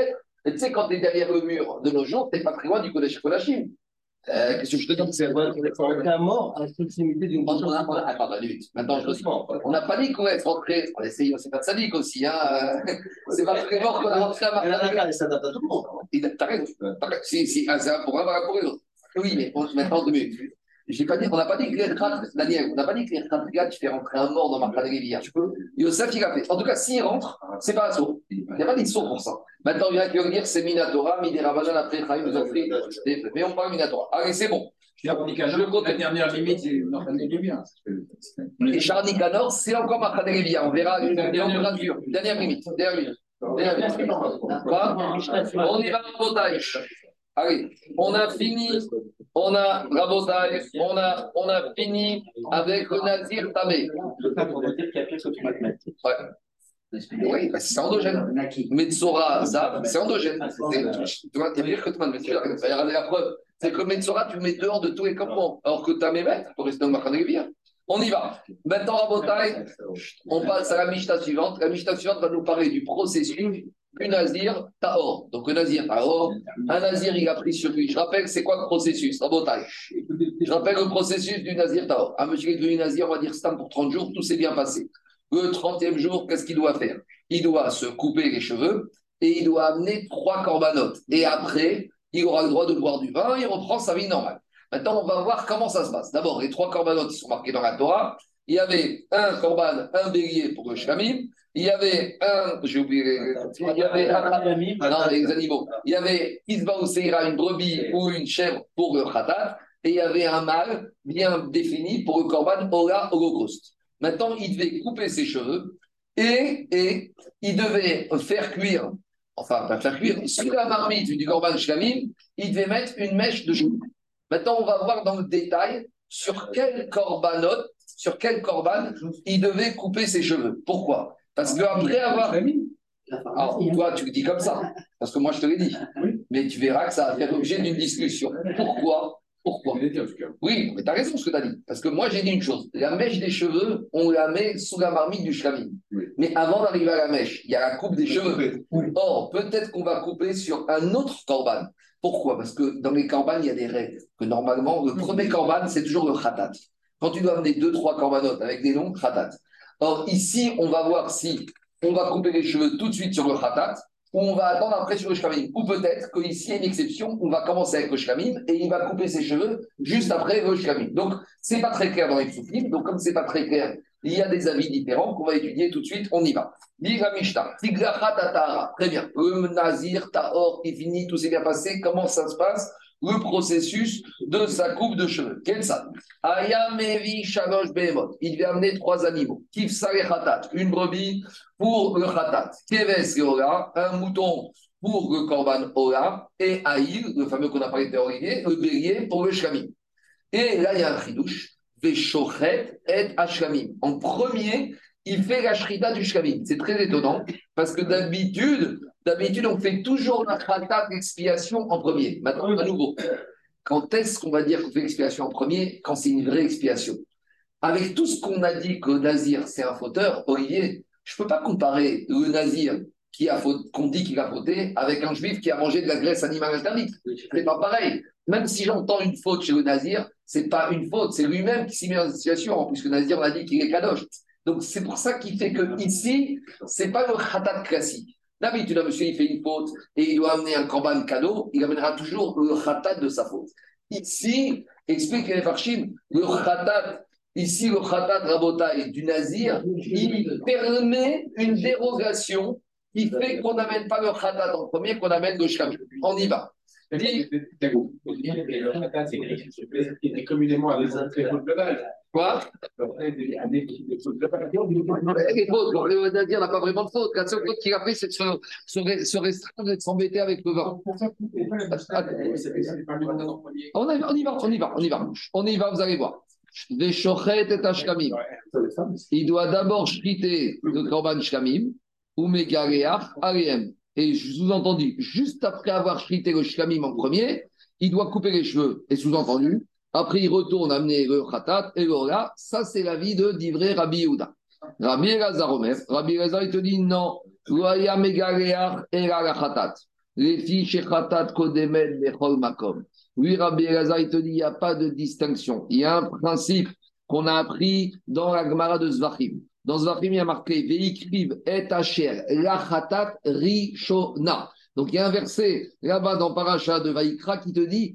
Speaker 1: Et tu sais, quand tu es derrière le mur de nos jours, tu n'es pas très loin du Kodesh Kodashim. Euh, Qu'est-ce que je te dis C'est
Speaker 6: Un mort à proximité d'une
Speaker 1: Attends, une minute. Maintenant, je dis. On n'a pas dit qu'on être rentré. On a essayé, c'est pas sadique aussi. Hein. euh, C'est pas très fort qu'on a rentré à Marseille.
Speaker 6: ça date à tout le monde.
Speaker 1: Raison. Si, si, un, un pour un, voilà pour les autres. Oui, mais maintenant, deux minutes. J'ai pas dit, on n'a pas dit que les Khat- Daniel, on n'a pas dit que fais rentrer un mort dans ma Khatrigat. Tu peux Yosef, il a fait. En tout cas, s'il rentre, c'est pas un saut. Il n'y a pas de saut pour ça. Maintenant, il y en a qui vont dire c'est Minatora, Miderabajan, après Chaim nous pris. Mais on parle Minatora. Allez, c'est bon.
Speaker 3: Je la dernière limite, c'est bien.
Speaker 1: Et Charny Canor, c'est encore ma Khatrigat. On verra dernière limite. Dernière limite. On y va à Rabotaï. Allez, on a fini, on a Rabotaï, on a, on a fini avec le Nazir Tamé.
Speaker 2: Le dire qu'il y a pire.
Speaker 1: Oui, bah, c'est endogène. Metsora, Zav, c'est endogène. C'est- Tu vois, il y a pire que mais tu regardez la preuve. C'est que Metsora, tu mets dehors de tous les campements. Alors que Tamémet, pour rester dans le bien. On y va. Maintenant, Rabotaï, on passe à la Mishnah suivante. La Mishnah suivante va nous parler du processus du Nazir Tahor. Donc, le Nazir Tahor, un Nazir, il a pris sur lui. Je rappelle, c'est quoi le processus? Rabotaï. Je rappelle le processus du Nazir Tahor. Un monsieur qui est devenu Nazir, on va dire Stam pour 30 jours, tout s'est bien passé. Le 30e jour, qu'est-ce qu'il doit faire? Il doit se couper les cheveux et il doit amener trois corbanotes. Et après, il aura le droit de boire du vin, il reprend sa vie normale. Maintenant, on va voir comment ça se passe. D'abord, les trois corbanotes qui sont marqués dans la Torah. Il y avait un corban, un bélier pour le shlamim. Il y avait un, j'ai oublié, il y avait un, non, les animaux. Il y avait Isba ou Seira, une brebis ou une chèvre pour le khatat. Et il y avait un mâle bien défini pour le korban Ola Holocauste. Maintenant, il devait couper ses cheveux et, et il devait faire cuire, enfin, pas faire cuire, sur la marmite du korban shlamim, il devait mettre une mèche de cheveux. Maintenant, on va voir dans le détail sur quel korbanot, sur quel korban il devait couper ses cheveux. Pourquoi? Parce qu'après avoir alors, toi, tu le dis comme ça, parce que moi, je te l'ai dit. Mais tu verras que ça va faire l'objet d'une discussion. Pourquoi? Pourquoi? Oui, mais tu as raison ce que tu as dit. Parce que moi, j'ai dit une chose. La mèche des cheveux, on la met sous la marmite du shlamim.
Speaker 3: Oui.
Speaker 1: Mais avant d'arriver à la mèche, il y a la coupe des cheveux.
Speaker 6: Oui.
Speaker 1: Or, peut-être qu'on va couper sur un autre corban. Pourquoi? Parce que dans les corbanes, il y a des règles. Que normalement, le premier corban, c'est toujours le khatat. Quand tu dois amener deux, trois corbanotes avec des noms, khatat. Or, ici, on va voir si on va couper les cheveux tout de suite sur le khatat ou on va attendre après sur le shlamim. Ou peut-être qu'ici, il y a une exception, on va commencer avec le shlamim et il va couper ses cheveux juste après le shlamim. Donc, c'est pas très clair dans les souflim. Donc, comme c'est pas très clair, il y a des avis différents qu'on va étudier tout de suite. On y va. Très bien. Le Nazir, Tahor, il finit, tout s'est bien passé. Comment ça se passe? Le processus de sa coupe de cheveux. Quel ça Ayamevi Shalosh Behemot. Il devait amener trois animaux. Kifsa Khatat. Une brebis pour le Khatat. Keves et Ola. Un mouton pour le Korban Ola. Et Aïl, le fameux qu'on a parlé de Olivier, le bélier pour le Shlamim. Et là, il y a un chidouche. Veshochet et Ashlamim. En premier, il fait la shrita du shlamim. C'est très étonnant parce que d'habitude, d'habitude, on fait toujours la khatat l'expiation en premier. Maintenant, à nouveau, quand est-ce qu'on va dire qu'on fait l'expiation en premier Quand c'est une vraie expiation? Avec tout ce qu'on a dit que nazir, c'est un fauteur, Olivier, je ne peux pas comparer le nazir qui a qu'on dit qu'il a fauté avec un juif qui a mangé de la graisse animale interdite. C'est pas pareil. Même si j'entends une faute chez le nazir, c'est pas une faute, c'est lui-même qui s'y met dans cette situation, en plus que le nazir, on a dit qu'il est kadosh. Donc c'est pour ça qu'il fait que ici, c'est pas le khatat classique. D'habitude, un monsieur, il fait une faute et il doit amener un korban cadeau, il amènera toujours le khatat de sa faute. Ici, explique les farshim, le khatat, ici, le khatat rabotai du nazir, il permet une dérogation qui fait qu'on n'amène pas le khatat en premier, qu'on amène le shlam. On y va.
Speaker 3: Le khatat, c'est communément avec un très faute globale.
Speaker 1: Quoi? Les fautes, Nazir n'a pas vraiment de faute. La seule faute qu'il a fait, c'est de se, se, restreindre et de s'embêter avec le vin. On y va, on y va, on y va, on y va. On y va, vous allez voir. Des shochet et ashkamim. Il doit d'abord shriter le korban shkamim ou megareach aliem. Et sous-entendu, juste après avoir shrité le shkamim en premier, il doit couper les cheveux. Et sous-entendu, après il retourne amener le khatat et le. Ça, c'est l'avis de d'Ivré Rabbi Yehuda. Rabbi Elazar Omer. Rabbi Elazar, il te dit non. Les filles chez khatat kodemet bechol makom. Oui, Rabbi Elazar, il te dit, il n'y a pas de distinction. Il y a un principe qu'on a appris dans la Gemara de Zvachim. Dans Zvachim, il y a marqué Veikriv et Asher, la khatat rishona. Donc il y a un verset là-bas dans Paracha de Vaikra qui te dit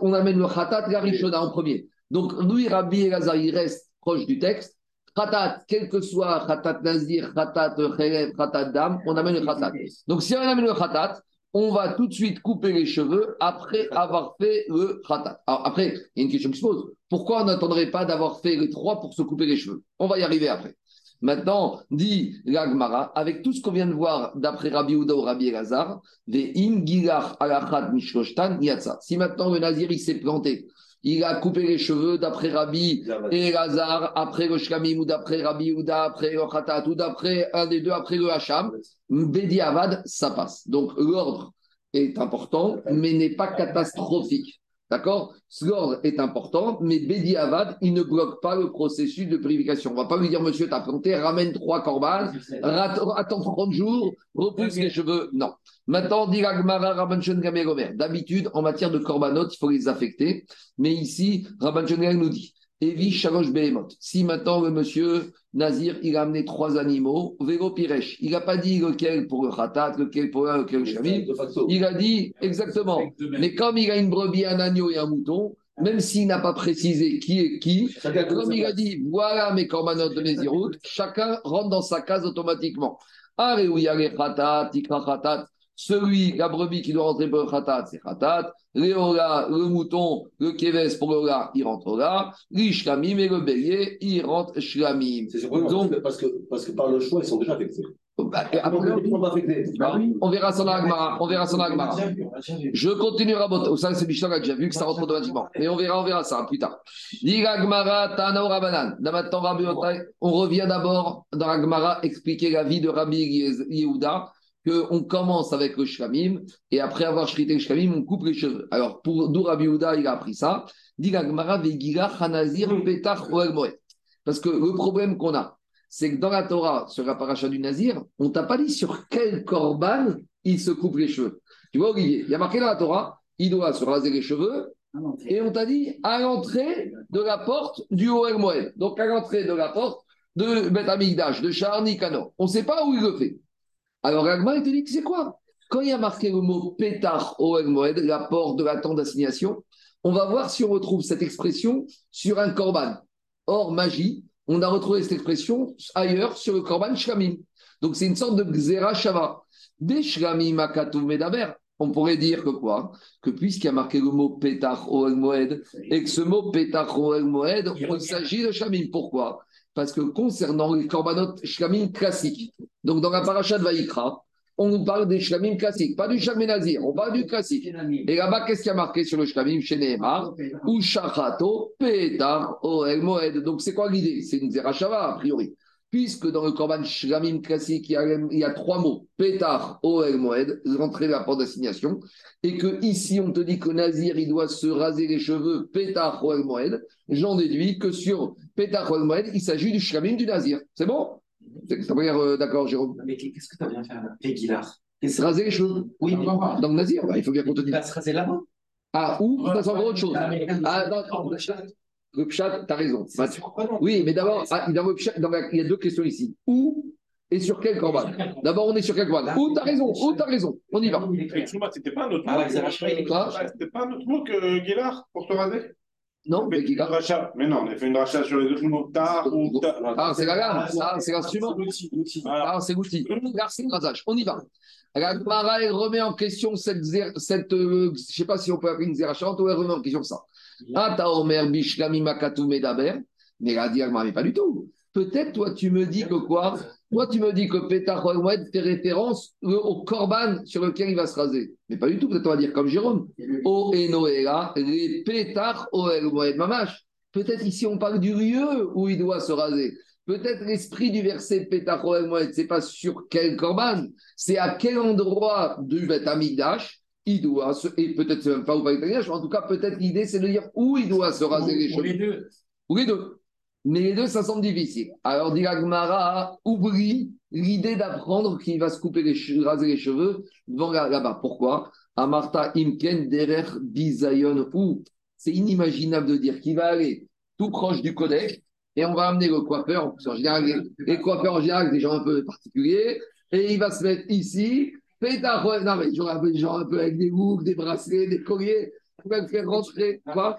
Speaker 1: on amène le khatat la rishona en premier. Donc lui, Rabbi Elazar, il reste proche du texte. Khatat, quel que soit khatat nazir, khatat chelev, khatat dam, on amène le khatat. Donc si on amène le khatat, on va tout de suite couper les cheveux après avoir fait le khatat. Alors après, il y a une question qui se pose. Pourquoi on n'attendrait pas d'avoir fait les trois pour se couper les cheveux? On va y arriver après. Maintenant, dit l'Agmara, avec tout ce qu'on vient de voir d'après Rabbi Ouda ou Rabbi Elazar, des im gilach alachat mishloshtan yatsa. Si maintenant le nazir il s'est planté, il a coupé les cheveux d'après Rabbi Elazar, après le shkamim ou d'après Rabbi Ouda, après le khatat ou d'après un des deux, après le hacham, Bedi Avad, ça passe. Donc l'ordre est important, mais n'est pas catastrophique. D'accord? L'ordre est important, mais Bedi Avad, il ne bloque pas le processus de purification. On ne va pas lui dire, monsieur, t'as planté, ramène trois corbanes, attends 30 jours, repousse les cheveux. Non. Maintenant, dit. D'habitude, en matière de corbanotes, il faut les affecter. Mais ici, Rabban nous dit Evi Shalosh Behemot. Si maintenant le monsieur Nazir, il a amené trois animaux, vélo Piresh, il n'a pas dit lequel pour le khatat, lequel pour le, lequel
Speaker 6: facto.
Speaker 1: Il a dit exactement. Mais comme il a une brebis, un agneau et un mouton, même s'il n'a pas précisé qui est qui, comme il a dit, voilà mes corbanotes de Nézirut, chacun rentre dans sa case automatiquement. Et où il y a les khatat, tikra khatat, celui, la brebis qui doit rentrer pour le khatat, c'est khatat. Les ola, le mouton, le keves pour le ola, il rentre là. L'ishlamim et le bélier, il rentre shlamim.
Speaker 6: C'est surprenant
Speaker 1: Donc,
Speaker 6: parce que, parce que par le choix, ils sont déjà affectés.
Speaker 1: bah,
Speaker 6: Après, sont pas affectés.
Speaker 1: bah, on verra ça dans l'Agmara. On verra ça dans l'Agmara. Je continue à botter. Ça, c'est on a déjà vu que ça rentre automatiquement. Mais on verra, on verra ça plus tard. Agmara, Tana maintenant, on revient d'abord dans Agmara expliquer la vie de Rabbi Yehuda, qu'on commence avec le shlamim, et après avoir shrité le shlamim, on coupe les cheveux. Alors, pour d'où Rabbi Yehuda, il a appris ça. Parce que le problème qu'on a, c'est que dans la Torah, sur la paracha du Nazir, on t'a pas dit sur quel korban il se coupe les cheveux. Tu vois, Olivier, il y a marqué dans la Torah, il doit se raser les cheveux, et on t'a dit à l'entrée de la porte du Oel Moed. Donc à l'entrée de la porte de Bet Amigdash, de Charni Kano. On ne sait pas où il le fait. Alors Agma, il te dit que c'est quoi? Quand il y a marqué le mot Pétar Oel Moed, la porte de la tente d'assignation, on va voir si on retrouve cette expression sur un korban. Or, magie, on a retrouvé cette expression ailleurs sur le korban shlamim. Donc c'est une sorte de Xera Shava. Des shlamim akatou medaber. On pourrait dire que quoi? Que puisqu'il y a marqué le mot Pétar Oel Moed, et que ce mot Pétar Oel Moed, il s'agit de shlamim. Pourquoi? Parce que concernant les korbanot shlamim classiques, donc dans la paracha de Vaïkra, on nous parle des shlamim classiques, pas du shlamim nazir, on parle du classique. Et là-bas, qu'est-ce qu'il y a marqué sur le shlamim chez Nehemar Ou shachato petar oel moed. Donc c'est quoi l'idée? C'est une zerachava a priori. Puisque dans le korban shlamim classique, il y, a, il y a trois mots petar oel moed, rentrer la porte d'assignation, et que ici on te dit que nazir il doit se raser les cheveux petar oel moed. J'en déduis que sur petar oel moed, il s'agit du shlamim du nazir. C'est bon? C'est euh, d'accord, Jérôme?
Speaker 2: Mais qu'est-ce que tu as bien fait là Péguilard?
Speaker 1: Se raser les cheveux.
Speaker 2: Oui, mais
Speaker 1: Dans le nazir, bah, il faut bien qu'on te
Speaker 2: il
Speaker 1: dise.
Speaker 2: va se raser là-bas.
Speaker 1: Ah, ou ça c'est encore autre chose.
Speaker 2: Ah,
Speaker 1: Ah, non, le pshat, pshat, t'as raison. Oui, mais d'abord, ah, dans le pshat, dans la- il y a deux questions ici. Où et sur quel corban D'abord, on est sur quel corban Où t'as raison Où t'as raison On y va.
Speaker 5: Excuse-moi, c'était pas un autre
Speaker 2: Ah
Speaker 5: mot. C'était pas un autre mot que Guélard pour se raser
Speaker 1: Non, mais qui
Speaker 5: Une rachat. Mais non, on a fait une rachat sur les autres mots. Tar ou ta.
Speaker 1: Ah, c'est la gamme, ça, c'est l'instrument. Ah, c'est l'outil. C'est le rasage. On y va. La Gemara, elle remet en question cette, cette euh, je sais pas si on peut appeler une zérachante ou elle remet en question ça. Ah, ta Omer, Bishlami, Makatou, Medaber. Mais la mais pas du tout. Peut-être, toi, tu me dis que quoi? Toi, tu me dis que Pétar Moed fait référence au korban sur lequel il va se raser. Mais pas du tout. Peut-être on va dire comme Jérôme. O les. Peut-être ici, on parle du lieu où il doit se raser. Peut-être l'esprit du verset Pétar Oel Moed, c'est pas sur quel korban, c'est à quel endroit du Bet Amigdash il doit se. Et peut-être c'est même pas Bet Amigdash, mais en tout cas, peut-être l'idée, c'est de dire où il doit se raser les cheveux.
Speaker 3: les deux.
Speaker 1: Ou les deux. Mais les deux, ça semble difficile. Alors, dit Agmara, oublie l'idée d'apprendre qu'il va se couper les cheveux, raser les cheveux devant là- là-bas. Pourquoi? Amarta imken derer bizayon ou c'est inimaginable de dire qu'il va aller tout proche du codex et on va amener le coiffeur. Qu'en général, les, les coiffeurs en général, des gens un peu particuliers et il va se mettre ici. Pétard, ouais, non, mais genre un peu, un avec des boucles, des bracelets, des colliers. Tu vas le faire rentrer. Quoi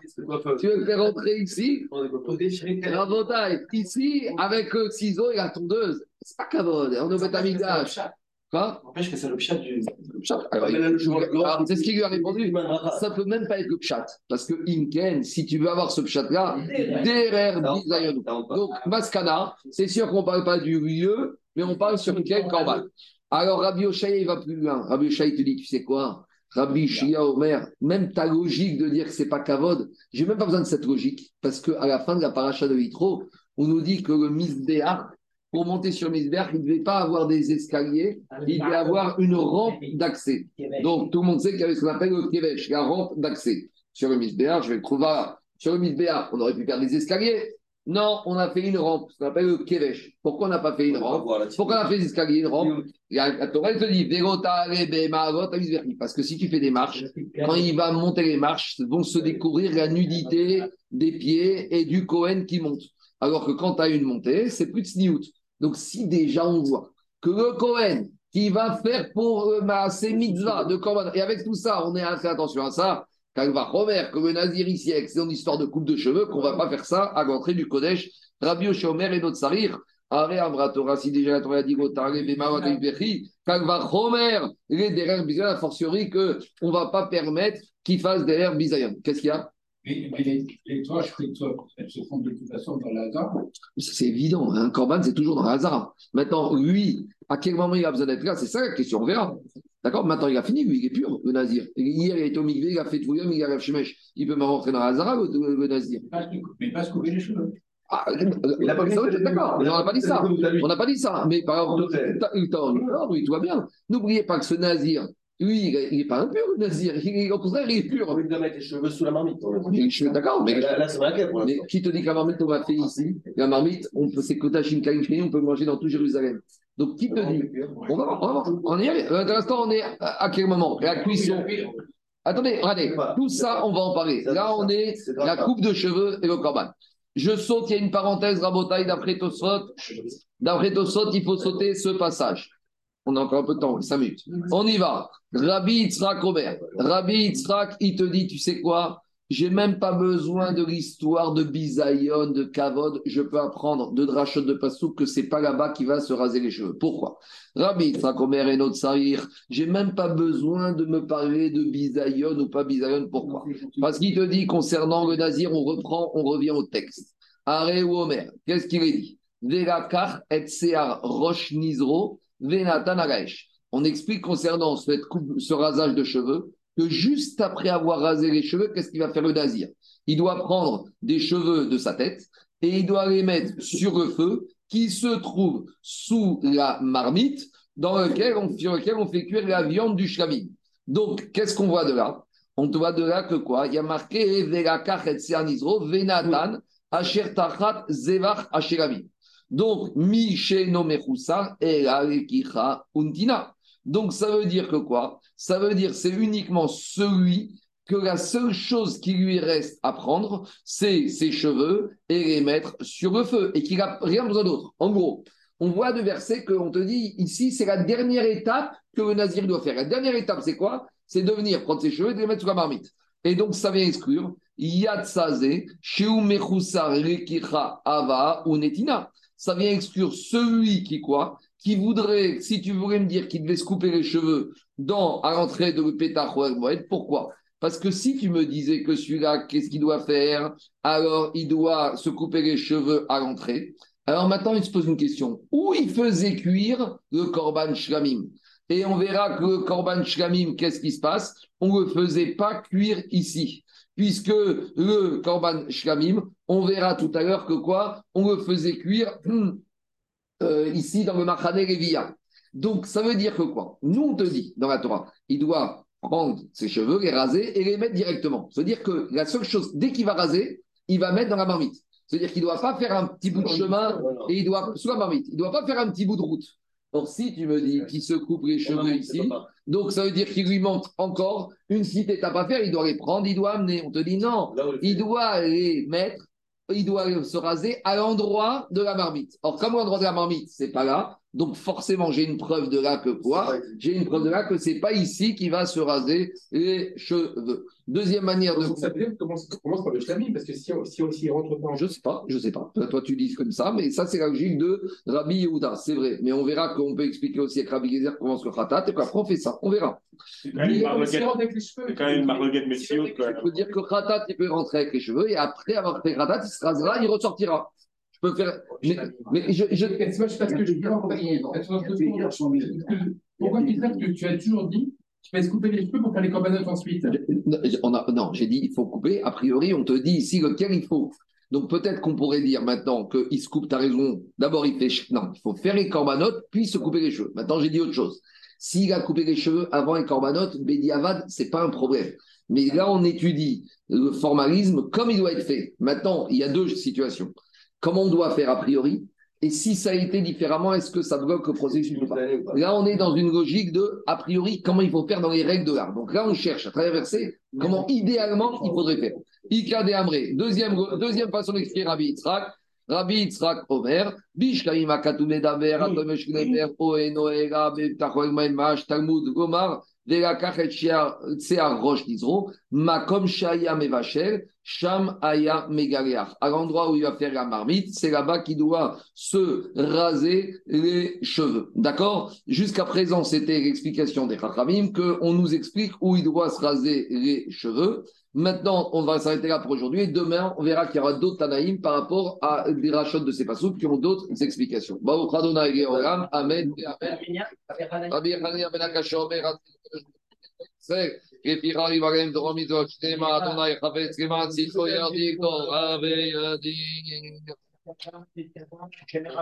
Speaker 1: Tu veux le faire rentrer ici? La montagne, ici, avec le ciseau et la tondeuse. C'est pas cavode, on est au Betamigdash. Quoi?
Speaker 2: N'empêche que c'est le chat du.
Speaker 1: C'est ce qu'il lui a répondu. Ça peut même pas être le pshat. Parce que Inken, si tu veux avoir ce pshat-là, derrière Bizayon. Donc, Maskana, c'est sûr qu'on parle pas du lieu, mais on parle sur quel corban. Alors, Rabbi Oshaya, il va plus loin. Rabbi Oshaya te dit, tu sais quoi? Rabbi Shia Omer, même ta logique de dire que c'est pas Kavod, j'ai même pas besoin de cette logique, parce qu'à la fin de la paracha de Yitro, on nous dit que le Misbéach, pour monter sur Misbéach, il ne devait pas avoir des escaliers, il devait avoir une rampe d'accès. Donc, tout le monde sait qu'il y avait ce qu'on appelle le Kevesh, la rampe d'accès. Sur le Misbéach, je vais le trouver. Sur le Misbéach, on aurait pu faire des escaliers. Non, on a fait une rampe, ce qu'on appelle le Kevesh. Pourquoi on n'a pas fait une rampe Pourquoi on a fait des escaliers, une rampe La Torah elle te dit. Parce que si tu fais des marches, quand il va monter les marches, vont se découvrir la nudité des pieds et du Cohen qui monte. Alors que quand tu as une montée, c'est plus de sniout. Donc si déjà on voit que le Cohen qui va faire pour euh, ses mitzvahs de Korban, et avec tout ça, on est à faire attention à ça, quand il va Romer, comme le Nazir ici, avec son histoire de coupe de cheveux, qu'on va pas faire ça à l'entrée du Kodesh, Rabbi Omer et notre Sarir. Are Amra Torah, si déjà la Torah a dit Gotare, Bema, Bechi, quand il va Romer, les derrière Bizayon, a fortiori qu'on ne va pas permettre qu'il fasse derrière Bizayon. Qu'est-ce qu'il y a
Speaker 4: les, les elles se font de toute façon dans dent.
Speaker 1: C'est évident, un Corban, c'est toujours dans le hasard. Maintenant, lui, à quel moment il a besoin d'être là C'est ça la question, on verra. D'accord Maintenant, il a fini, lui, il est pur, le Nazir. Hier, il a été au Migvé, il a fait tout mais il a Shemesh. Il peut même rentrer dans le hasard, le, le- le Nazir.
Speaker 4: Mais pas, se couper les cheveux.
Speaker 1: Ah, euh, oui, D'accord, on n'a pas dit ça. On n'a pas dit ça. Mais par exemple, le temps, oui, tout va bien. N'oubliez pas que ce Nazir, Lui, il n'est pas impur, le Nazir. Il est, au contraire, il est pur.
Speaker 6: On lui doit mettre les cheveux sous la marmite.
Speaker 1: Je suis d'accord, mais,
Speaker 6: Là, là, c'est
Speaker 1: mais qui te dit que la marmite, on va faire ici? La marmite, on peut, c'est Kotachim Karim on peut manger dans tout Jérusalem. Donc, qui te dit On va voir, on va voir. On y est. Pour l'instant, on est à quel moment La cuisson. Attendez, regardez, tout ça, on va en parler. Là, on est la coupe de cheveux et le corban. Je saute, il y a une parenthèse, Rabotaille, d'après Tosfot. D'après Tosfot, il faut sauter ce passage. On a encore un peu de temps, 5 minutes. On y va. Rabbi Yitzhak Robert. Rabbi Yitzhak, il te dit, tu sais quoi? J'ai même pas besoin de l'histoire de Bisaïon, de Kavod. Je peux apprendre de Drachot de Passouk que c'est pas là-bas qui va se raser les cheveux. Pourquoi? Rabbi Yitzhak Omer et notre Saïr, j'ai même pas besoin de me parler de Bisaïon ou pas Bisaïon. Pourquoi? Parce qu'il te dit concernant le Nazir, on reprend, on revient au texte. Are ou Omer, qu'est-ce qu'il est dit? Velakar et Sear Roche Nizro, Venatan. On explique concernant ce rasage de cheveux que juste après avoir rasé les cheveux, qu'est-ce qu'il va faire le Nazir? Il doit prendre des cheveux de sa tête et il doit les mettre sur le feu qui se trouve sous la marmite dans lequel on, sur lequel on fait cuire la viande du shlamim. Donc, qu'est-ce qu'on voit de là? On voit de là que quoi? Il y a marqué Venatan Asher Tachat. Donc, mi no mechoussar et la lekicha untina. Donc, ça veut dire que quoi? Ça veut dire c'est uniquement celui que la seule chose qui lui reste à prendre, c'est ses cheveux et les mettre sur le feu et qu'il n'a rien besoin d'autre. En gros, on voit de verset qu'on te dit ici, c'est la dernière étape que le nazir doit faire. La dernière étape, c'est quoi? C'est de venir prendre ses cheveux et de les mettre sur la marmite. Et donc, ça vient exclure Yatsaze, Ava ou Netina. Ça vient exclure celui qui quoi? Qui voudrait, si tu voulais me dire qu'il devait se couper les cheveux dans, à l'entrée de Pétach ou pourquoi? Parce que si tu me disais que celui-là, qu'est-ce qu'il doit faire? Alors, il doit se couper les cheveux à l'entrée. Alors maintenant, il se pose une question. Où il faisait cuire le Korban Shlamim? Et on verra que le Korban Shlamim, qu'est-ce qui se passe? On ne le faisait pas cuire ici. Puisque le Korban Shlamim, on verra tout à l'heure que quoi? On le faisait cuire hum, euh, ici dans le Machane Levia. Donc ça veut dire que quoi? Nous on te dit dans la Torah, il doit prendre ses cheveux, les raser et les mettre directement. Ça veut dire que la seule chose, dès qu'il va raser, il va mettre dans la marmite. C'est-à-dire qu'il ne doit pas faire un petit bout de chemin et il doit, sous la marmite, il ne doit pas faire un petit bout de route. Or, si tu me dis qu'il se coupe les cheveux ici, donc ça veut dire qu'il lui manque encore une petite étape à faire, il doit les prendre, il doit amener. On te dit non, il doit les mettre, il doit se raser à l'endroit de la marmite. Or, comme l'endroit de la marmite, c'est pas là, donc forcément j'ai une preuve de là que quoi J'ai une preuve de là que c'est pas ici qu'il va se raser les cheveux. Deuxième manière de.
Speaker 3: Ça commence, commence par le shlamim, parce que si on, si s'y rentre pas en
Speaker 1: Je sais pas, je sais pas. Toi, tu dis comme ça, mais ça, c'est la logique de Rabbi Yehuda, c'est vrai. Mais on verra qu'on peut expliquer aussi avec Rabbi Gezer comment se khatat, et qu'après on fait ça. On verra.
Speaker 5: C'est quand même une
Speaker 3: Mais on s'y
Speaker 5: marloquette. messieurs.
Speaker 1: Je peux dire que khatat, il peut rentrer avec les cheveux, et après avoir fait khatat, il se rasera, il ressortira. Peux faire. Mais, mais je, je-
Speaker 3: que je. Pourquoi tu sais que tu as toujours dit tu vas se couper les cheveux pour faire les corbanotes ensuite?
Speaker 1: On a- non, j'ai dit il faut couper. A priori, on te dit ici lequel il faut. Donc peut-être qu'on pourrait dire maintenant qu'il se coupe, tu as raison. D'abord, il fait. Non, il faut faire les corbanotes, puis se couper les cheveux. Maintenant, j'ai dit autre chose. S'il a coupé les cheveux avant les corbanotes, Bédiavad, ce n'est pas un problème. Mais là, on étudie le formalisme comme il doit être fait. Maintenant, il y a deux situations. Comment on doit faire a priori Et si ça a été différemment, est-ce que ça bloque le processus ou pas Là, on est dans une logique de, a priori, comment il faut faire dans les règles de l'art. Donc là, on cherche à travers verset comment idéalement il faudrait faire. Ika de Amré, deuxième, deuxième façon d'expliquer Rabbi Yitzhak. Rabbi Yitzhak Omer, Bishkaim Akatume Gneber, Oenoega, Talmud Gomar, Sham Aya Megaleach. À l'endroit où il va faire la marmite, c'est là-bas qu'il doit se raser les cheveux. D'accord? Jusqu'à présent, c'était l'explication des Chachamim, qu'on nous explique où il doit se raser les cheveux. Maintenant, on va s'arrêter là pour aujourd'hui. Et demain, on verra qu'il y aura d'autres Tanaïm par rapport à des rachats de ces passoutes qui ont d'autres explications. Baruch Adonai Georam. Amen. et Amen. Rabbi Hanania ben Akash Omer, c'est לפי חרי בהם דרום מזו שתמה אדוני חפץ למען צדקו ירדיקו רבי ידין